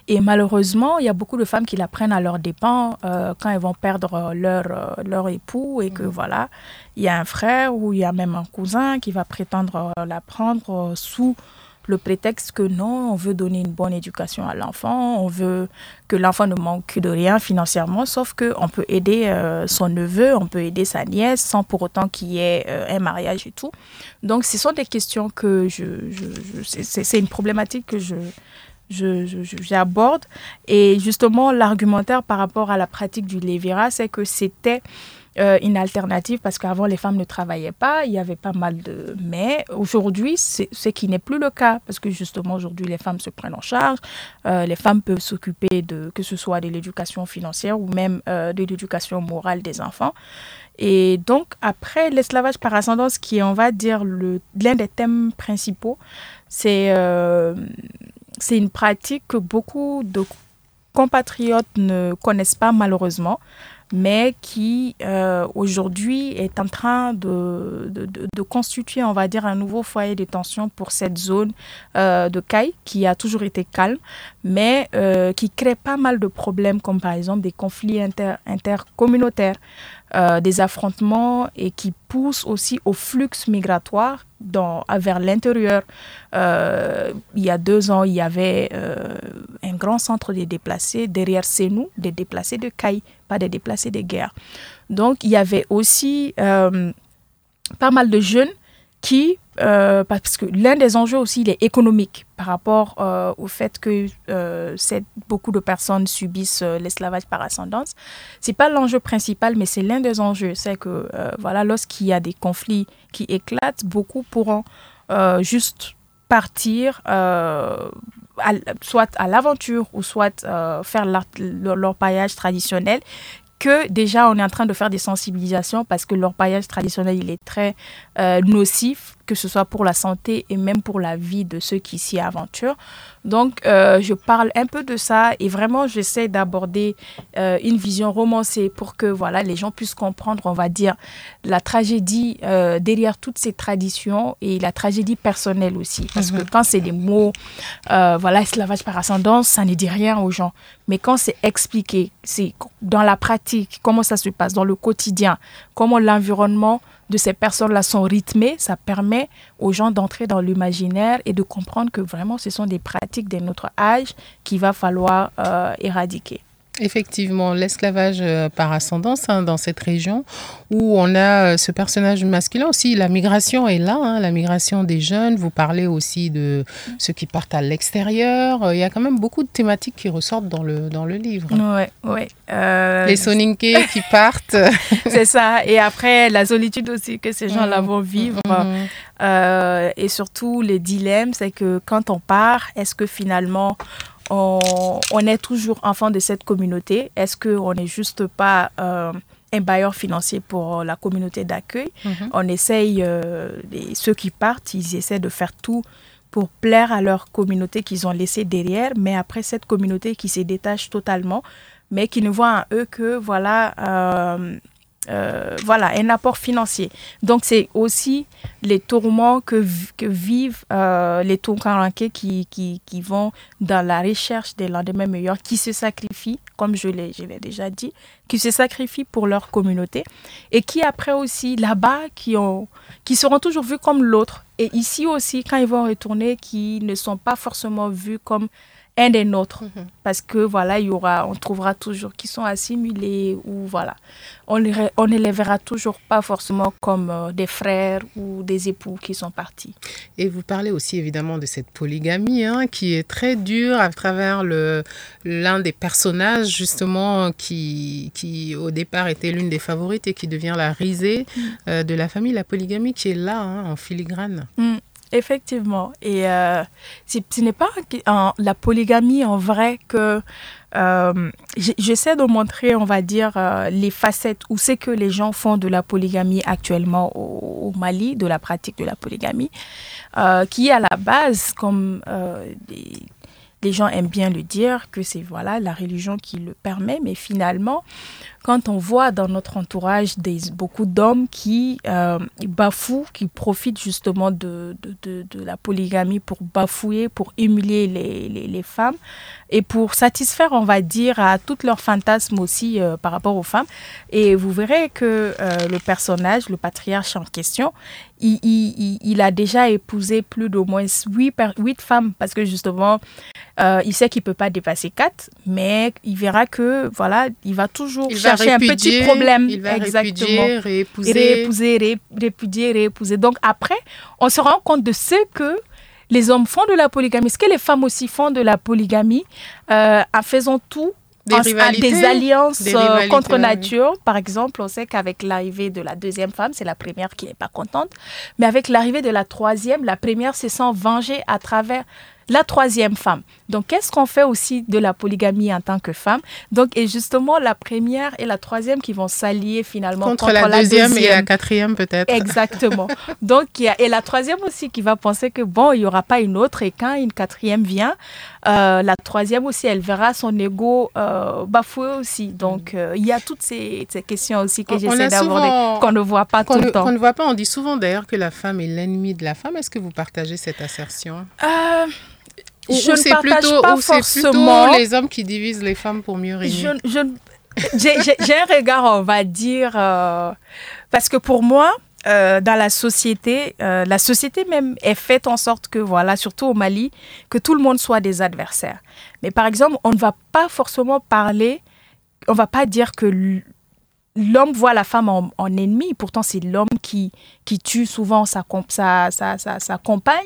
Et malheureusement, il y a beaucoup de femmes qui la prennent à leur dépens euh, quand elles vont perdre leur, euh, leur époux et que mmh. voilà, il y a un frère ou il y a même un cousin qui va prétendre la prendre sous le prétexte que non, on veut donner une bonne éducation à l'enfant, on veut que l'enfant ne manque de rien financièrement, sauf qu'on peut aider euh, son neveu, on peut aider sa nièce sans pour autant qu'il y ait euh, un mariage et tout. Donc ce sont des questions que je, c'est une problématique que je j'aborde. Et justement, l'argumentaire par rapport à la pratique du Lévira, c'est que c'était euh, une alternative parce qu'avant les femmes ne travaillaient pas, il y avait pas mal de... Mais aujourd'hui, c'est ce qui n'est plus le cas parce que justement aujourd'hui les femmes se prennent en charge, euh, les femmes peuvent s'occuper de que ce soit de l'éducation financière ou même euh, de l'éducation morale des enfants. Et donc après l'esclavage par ascendance qui est on va dire l'un des thèmes principaux, c'est c'est une pratique que beaucoup de compatriotes ne connaissent pas malheureusement mais qui euh, aujourd'hui est en train de, de, de, constituer, on va dire, un nouveau foyer de tension pour cette zone euh, de Caille qui a toujours été calme, mais euh, qui crée pas mal de problèmes, comme par exemple des conflits inter, intercommunautaires. Des affrontements et qui poussent aussi au flux migratoire dans, vers l'intérieur. Il y a deux ans, il y avait un grand centre de déplacés derrière nous, des déplacés de Caille, pas des déplacés de guerre. Donc, il y avait aussi pas mal de jeunes qui, euh, parce que l'un des enjeux aussi, il est économique par rapport euh, au fait que euh, beaucoup de personnes subissent l'esclavage par ascendance. C'est pas l'enjeu principal, mais c'est l'un des enjeux. C'est que voilà, lorsqu'il y a des conflits qui éclatent, beaucoup pourront juste partir. Soit à l'aventure ou soit faire leur paillage traditionnel que déjà on est en train de faire des sensibilisations parce que leur paillage traditionnel il est très euh, nocif que ce soit pour la santé et même pour la vie de ceux qui s'y aventurent. Donc, euh, je parle un peu de ça et vraiment, j'essaie d'aborder euh, une vision romancée pour que voilà, les gens puissent comprendre, on va dire, la tragédie euh, derrière toutes ces traditions et la tragédie personnelle aussi. Parce que mhm. quand c'est des mots, voilà, esclavage par ascendance, ça ne dit rien aux gens. Mais quand c'est expliqué, c'est dans la pratique, comment ça se passe, dans le quotidien, comment l'environnement de ces personnes-là sont rythmées, ça permet aux gens d'entrer dans l'imaginaire et de comprendre que vraiment ce sont des pratiques de notre âge qu'il va falloir euh, éradiquer. Effectivement, l'esclavage euh, par ascendance hein, dans cette région où on a euh, ce personnage masculin aussi. La migration est là, hein, la migration des jeunes. Vous parlez aussi de ceux qui partent à l'extérieur. Euh, il y a quand même beaucoup de thématiques qui ressortent dans le, dans le livre. Ouais, ouais. Les Soninké qui partent. C'est ça. Et après, la solitude aussi que ces gens-là vont vivre. Mm-hmm. et surtout, les dilemmes, c'est que quand on part, est-ce que finalement on, est toujours enfant de cette communauté. Est-ce qu'on n'est juste pas euh, un bailleur financier pour la communauté d'accueil? Mhm. On essaye, euh, ceux qui partent, ils essaient de faire tout pour plaire à leur communauté qu'ils ont laissée derrière, mais après cette communauté qui se détache totalement, mais qui ne voit en eux que, voilà, euh, euh, voilà, un apport financier. Donc, c'est aussi les tourments que, vivent euh, les Tonkaranké qui, qui, qui, vont dans la recherche des lendemains meilleurs, qui se sacrifient, comme je l'ai déjà dit, qui se sacrifient pour leur communauté et qui, après aussi, là-bas, qui, qui seront toujours vus comme l'autre. Et ici aussi, quand ils vont retourner, qui ne sont pas forcément vus comme un des nôtres. Mhm. Parce que voilà, il y aura, on trouvera toujours qui sont assimilés ou voilà. On, les, on ne les verra toujours pas forcément comme euh, des frères ou des époux qui sont partis. Et vous parlez aussi évidemment de cette polygamie hein, qui est très dure à travers l'un des personnages justement qui, qui au départ était l'une des favorites et qui devient la risée mm. euh, de la famille, la polygamie qui est là hein, en filigrane. Mm. Effectivement. Et euh, ce n'est pas la polygamie en vrai que euh, j'essaie de montrer, on va dire, euh, les facettes où c'est que les gens font de la polygamie actuellement au, Mali, de la pratique de la polygamie, qui est à la base, comme les, gens aiment bien le dire, que c'est voilà la religion qui le permet, mais finalement, quand on voit dans notre entourage des, beaucoup d'hommes qui euh, bafouent, qui profitent justement de, de, la polygamie pour bafouer, pour humilier les, les, femmes et pour satisfaire, on va dire, à toutes leurs fantasmes aussi euh, par rapport aux femmes. Et vous verrez que euh, le personnage, le patriarche en question, il, il, il, a déjà épousé plus d'au moins huit, huit femmes parce que justement, il sait qu'il ne peut pas dépasser quatre, mais il verra que, voilà, il va toujours chercher un petit problème. Il va exactement. réépouser. Réépouser, répudier, réépouser. Donc après, on se rend compte de ce que les hommes font de la polygamie, ce que les femmes aussi font de la polygamie, euh, en faisant tout des, en, des alliances euh, contre nature. Par exemple, on sait qu'avec l'arrivée de la deuxième femme, c'est la première qui n'est pas contente, mais avec l'arrivée de la troisième, la première se sent vengée à travers la troisième femme. Donc, qu'est-ce qu'on fait aussi de la polygamie en tant que femme? Donc, et justement, la première et la troisième qui vont s'allier finalement contre, la, deuxième et la quatrième peut-être. Exactement. Donc, il y a, et la troisième aussi qui va penser que bon, il n'y aura pas une autre et quand une quatrième vient, euh, la troisième aussi, elle verra son ego euh, bafoué aussi. Donc, euh, il y a toutes ces, questions aussi que j'essaie d'aborder, qu'on ne voit pas tout le temps. Qu'on ne voit pas. On dit souvent d'ailleurs que la femme est l'ennemi de la femme. Est-ce que vous partagez cette assertion? Je ne partage plutôt, pas forcément. les hommes qui divisent les femmes pour mieux régner. J'ai un regard, on va dire, euh, parce que pour moi, euh, dans la société, euh, la société même est faite en sorte que, voilà, surtout au Mali, que tout le monde soit des adversaires. Mais par exemple, on ne va pas forcément parler, on ne va pas dire que l'homme voit la femme en, ennemi. Pourtant, c'est l'homme qui, qui tue souvent sa, sa, sa, sa, compagne,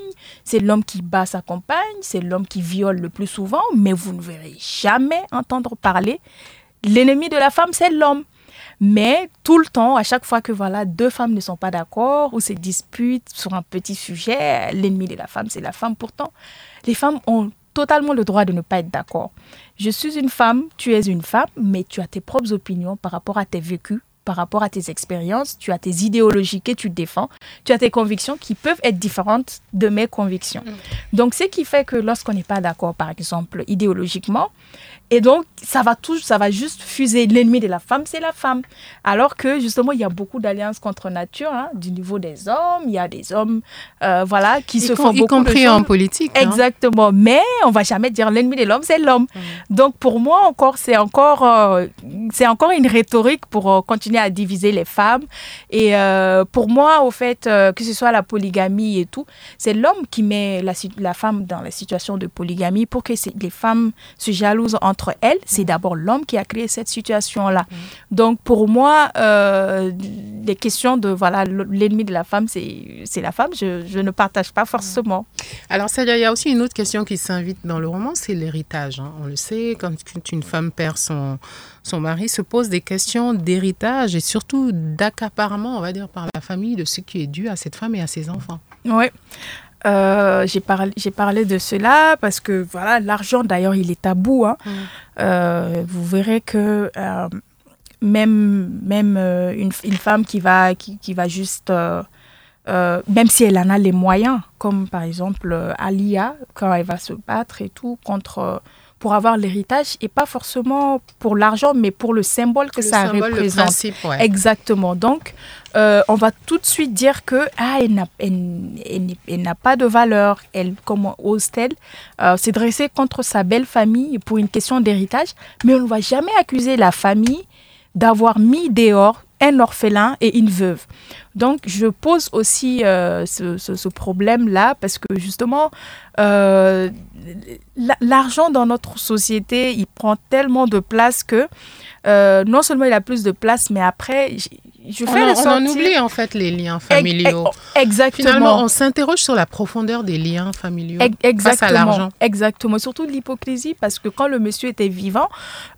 c'est l'homme qui bat sa compagne, c'est l'homme qui viole le plus souvent, mais vous ne verrez jamais entendre parler. L'ennemi de la femme, c'est l'homme. Mais tout le temps, à chaque fois que voilà, deux femmes ne sont pas d'accord ou se disputent sur un petit sujet, l'ennemi de la femme, c'est la femme. Pourtant, les femmes ont totalement le droit de ne pas être d'accord. Je suis une femme, tu es une femme, mais tu as tes propres opinions par rapport à tes vécus, par rapport à tes expériences, tu as tes idéologies que tu défends, tu as tes convictions qui peuvent être différentes de mes convictions. Mm. Donc, ce qui fait que lorsqu'on n'est pas d'accord, par exemple, idéologiquement, et donc, ça va, tout, ça va juste fuser. L'ennemi de la femme, c'est la femme. Alors que, justement, il y a beaucoup d'alliances contre nature, hein, du niveau des hommes. Il y a des hommes, euh, voilà, qui se font beaucoup compris en politique. Hein. Exactement. Mais on va jamais dire l'ennemi de l'homme, c'est l'homme. Mm. Donc, pour moi, encore, c'est encore, euh, c'est encore une rhétorique pour euh, continuer à diviser les femmes. Et pour moi, au fait, que ce soit la polygamie et tout, c'est l'homme qui met la, la, femme dans la situation de polygamie pour que les femmes se jalousent entre elles. C'est d'abord l'homme qui a créé cette situation-là. Mm. Donc pour moi, euh, les questions de voilà l'ennemi de la femme, c'est la femme. Je, je, ne partage pas forcément. Alors ça, il y a aussi une autre question qui s'invite dans le roman, c'est l'héritage. Hein. On le sait, quand une femme perd son son mari se pose des questions d'héritage et surtout d'accaparement, on va dire, par la famille de ce qui est dû à cette femme et à ses enfants. Oui. Euh, j'ai parlé, parlé de cela parce que voilà l'argent d'ailleurs il est tabou. Hein. Mm. Euh, vous verrez que euh, même, même une, une, femme qui va, qui, qui va juste, même si elle en a les moyens, comme par exemple Alia, quand elle va se battre et tout contre pour avoir l'héritage et pas forcément pour l'argent, mais pour le symbole que ça représente. Exactement. Donc, euh, on va tout de suite dire que ah, elle n'a, pas de valeur. Elle, comment ose-t-elle euh, s'est dressée contre sa belle famille pour une question d'héritage, mais on ne va jamais accuser la famille d'avoir mis dehors un orphelin et une veuve. Donc, je pose aussi euh, ce, problème-là parce que justement, euh, l'argent dans notre société, il prend tellement de place que non seulement il a plus de place, mais après, je fais on, en, on en oublie en fait les liens familiaux. Exactement. Finalement, on s'interroge sur la profondeur des liens familiaux Exactement. face à l'argent. Exactement. Surtout l'hypocrisie, parce que quand le monsieur était vivant,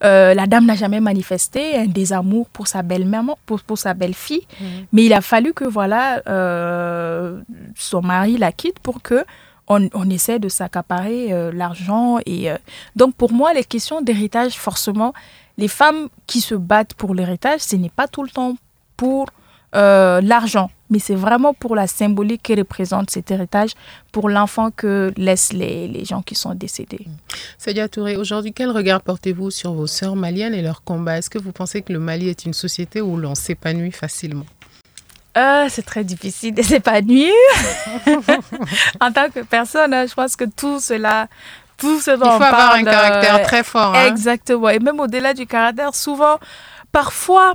euh, la dame n'a jamais manifesté un désamour pour sa belle-maman, pour, pour sa belle-fille. Mhm. Mais il a fallu que voilà, euh, son mari la quitte pour que on, on, essaie de s'accaparer euh, l'argent. Et donc pour moi, les questions d'héritage, forcément, les femmes qui se battent pour l'héritage, ce n'est pas tout le temps pour euh, l'argent, mais c'est vraiment pour la symbolique que représente cet héritage, pour l'enfant que laissent les, les, gens qui sont décédés. Sadia Touré, aujourd'hui, quel regard portez-vous sur vos sœurs maliennes et leur combat? Est-ce que vous pensez que le Mali est une société où l'on s'épanouit facilement? Euh, c'est très difficile de s'épanouir. en tant que personne, hein, je pense que tout cela, tout ce dont Il faut avoir un caractère euh, très fort. Hein. Exactement. Et même au-delà du caractère, souvent, parfois,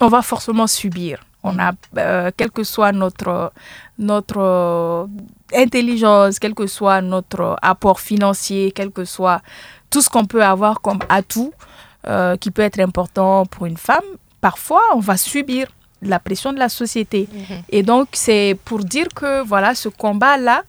on va forcément subir. On a, euh, quelle que soit notre, notre intelligence, quel que soit notre apport financier, quel que soit tout ce qu'on peut avoir comme atout euh, qui peut être important pour une femme, parfois on va subir la pression de la société. Mhm. Et donc c'est pour dire que voilà, ce combat-là,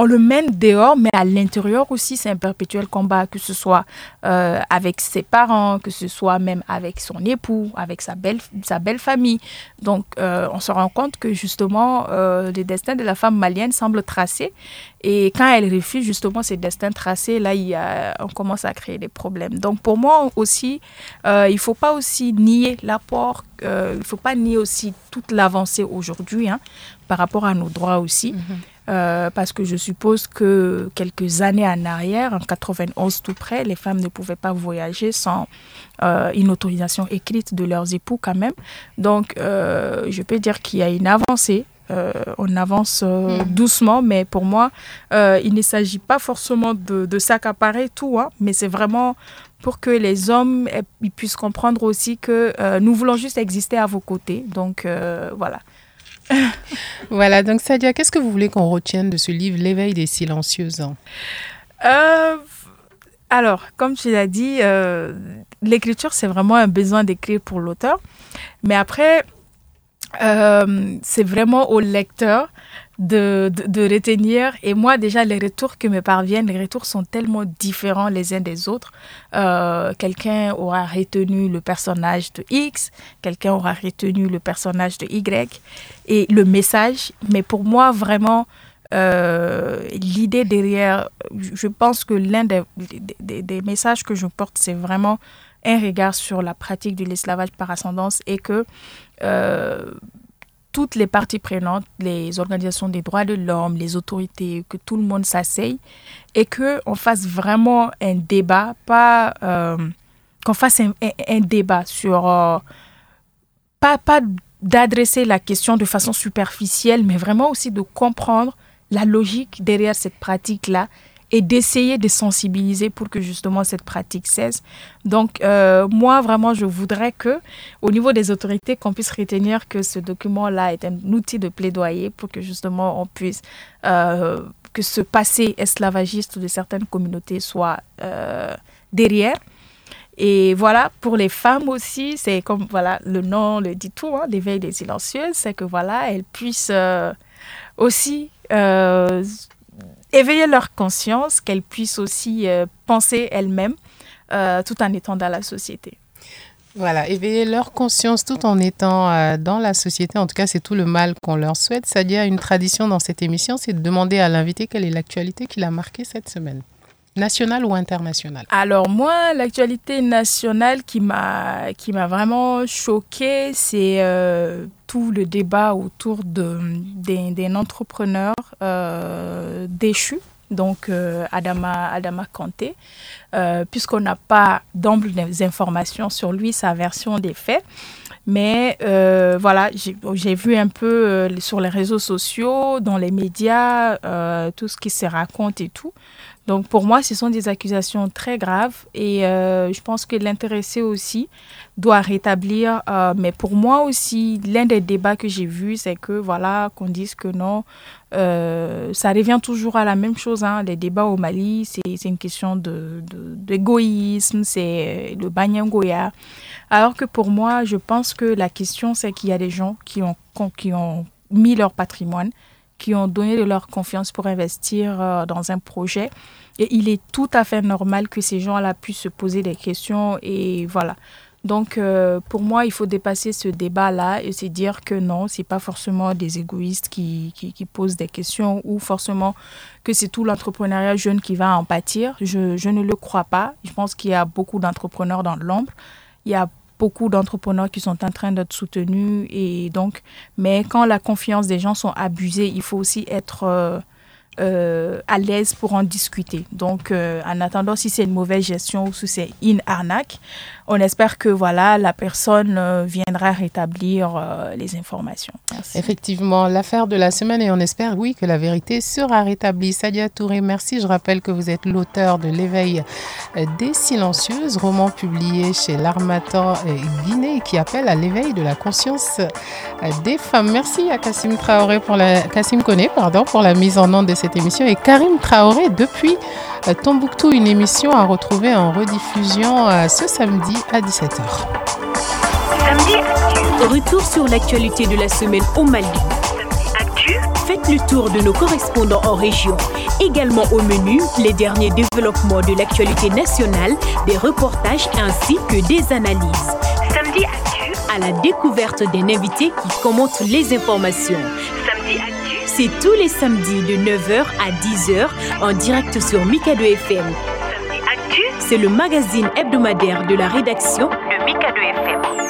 on le mène dehors, mais à l'intérieur aussi, c'est un perpétuel combat, que ce soit euh, avec ses parents, que ce soit même avec son époux, avec sa belle, sa belle famille. Donc, euh, on se rend compte que justement, euh, le destin de la femme malienne semble tracé. Et quand elle refuse justement ces destins tracés, là, il y a, on commence à créer des problèmes. Donc, pour moi aussi, il ne faut pas aussi nier l'apport, il ne faut pas nier aussi toute l'avancée aujourd'hui hein, par rapport à nos droits aussi. Mm-hmm. Euh, parce que je suppose que quelques années en arrière, en 91 tout près, les femmes ne pouvaient pas voyager sans euh, une autorisation écrite de leurs époux quand même. Donc, euh, je peux dire qu'il y a une avancée. on avance hmm. doucement, mais pour moi, il ne s'agit pas forcément de, s'accaparer tout, hein, mais c'est vraiment pour que les hommes puissent comprendre aussi que nous voulons juste exister à vos côtés. Donc, voilà. voilà, donc Sadia, qu'est-ce que vous voulez qu'on retienne de ce livre, L'éveil des silencieuses? Euh, Alors, comme tu l'as dit, euh, l'écriture, c'est vraiment un besoin d'écrire pour l'auteur. Mais après, euh, c'est vraiment au lecteur de, retenir. Et moi, déjà, les retours qui me parviennent, les retours sont tellement différents les uns des autres. Euh, quelqu'un aura retenu le personnage de X, quelqu'un aura retenu le personnage de Y et le message. Mais pour moi, vraiment, euh, l'idée derrière, je pense que l'un des, messages que je porte, c'est vraiment un regard sur la pratique de l'esclavage par ascendance et que euh, toutes les parties prenantes, les organisations des droits de l'homme, les autorités, que tout le monde s'asseye et qu'on fasse vraiment un débat, pas euh, qu'on fasse un, débat sur, euh, pas, pas d'adresser la question de façon superficielle, mais vraiment aussi de comprendre la logique derrière cette pratique-là et d'essayer de sensibiliser pour que justement cette pratique cesse. Donc euh, moi vraiment je voudrais que au niveau des autorités qu'on puisse retenir que ce document-là est un outil de plaidoyer pour que justement on puisse euh, que ce passé esclavagiste de certaines communautés soit euh, derrière. Et voilà, pour les femmes aussi, c'est comme voilà, le nom le dit tout, hein, l'éveil des silencieuses, c'est que voilà, elles puissent aussi éveiller leur conscience, qu'elles puissent aussi euh, penser elles-mêmes euh, tout en étant dans la société. Voilà, éveiller leur conscience tout en étant euh, dans la société. En tout cas, c'est tout le mal qu'on leur souhaite. Dit une tradition dans cette émission, c'est de demander à l'invité quelle est l'actualité qui l'a marqué cette semaine. Nationale ou internationale Alors moi, l'actualité nationale qui m'a qui m'a vraiment choquée, c'est euh, tout le débat autour d'un entrepreneur euh, déchu, donc euh, Adama, Adama Kanté, puisqu'on n'a pas d'ample informations sur lui, sa version des faits. Mais voilà, j'ai vu un peu sur les réseaux sociaux, dans les médias, tout ce qui se raconte et tout. Donc pour moi, ce sont des accusations très graves et euh, je pense que l'intéressé aussi doit rétablir. Euh, mais pour moi aussi, l'un des débats que j'ai vus, c'est que voilà, qu'on dise que non, euh, ça revient toujours à la même chose. Hein. Les débats au Mali, c'est une question d'égoïsme, de, c'est le Banyangoya. Alors que pour moi, je pense que la question, c'est qu'il y a des gens qui ont, qui ont mis leur patrimoine qui ont donné de leur confiance pour investir dans un projet et il est tout à fait normal que ces gens-là puissent se poser des questions et voilà. Donc, euh, pour moi, il faut dépasser ce débat-là et se dire que non, c'est pas forcément des égoïstes qui, qui, posent des questions ou forcément que c'est tout l'entrepreneuriat jeune qui va en pâtir. Je, je ne le crois pas. Je pense qu'il y a beaucoup d'entrepreneurs dans l'ombre. Il y a beaucoup d'entrepreneurs qui sont en train d'être soutenus et donc, mais quand la confiance des gens sont abusées, il faut aussi être euh, euh, à l'aise pour en discuter. Donc, euh, en attendant, si c'est une mauvaise gestion ou si c'est une arnaque, on espère que voilà, la personne euh, viendra rétablir les informations. Effectivement, l'affaire de la semaine et on espère, oui, que la vérité sera rétablie. Sadia Touré, merci. Je rappelle que vous êtes l'auteur de L'éveil des silencieuses, roman publié chez l'Armator Guinée qui appelle à l'éveil de la conscience des femmes. Merci à Kassim Traoré pour la, Kone, pardon, pour la mise en onde de cette émission et Karim Traoré depuis euh, Tombouctou, une émission à retrouver en rediffusion euh, ce samedi à 17h. Retour sur l'actualité de la semaine au Mali. Faites le tour de nos correspondants en région. Également au menu, les derniers développements de l'actualité nationale, des reportages ainsi que des analyses. Samedi à la découverte d'un invité qui commente les informations. Samedi c'est tous les samedis de 9h à 10h en direct sur Mikado FM. C'est le magazine hebdomadaire de la rédaction de Mikado FM.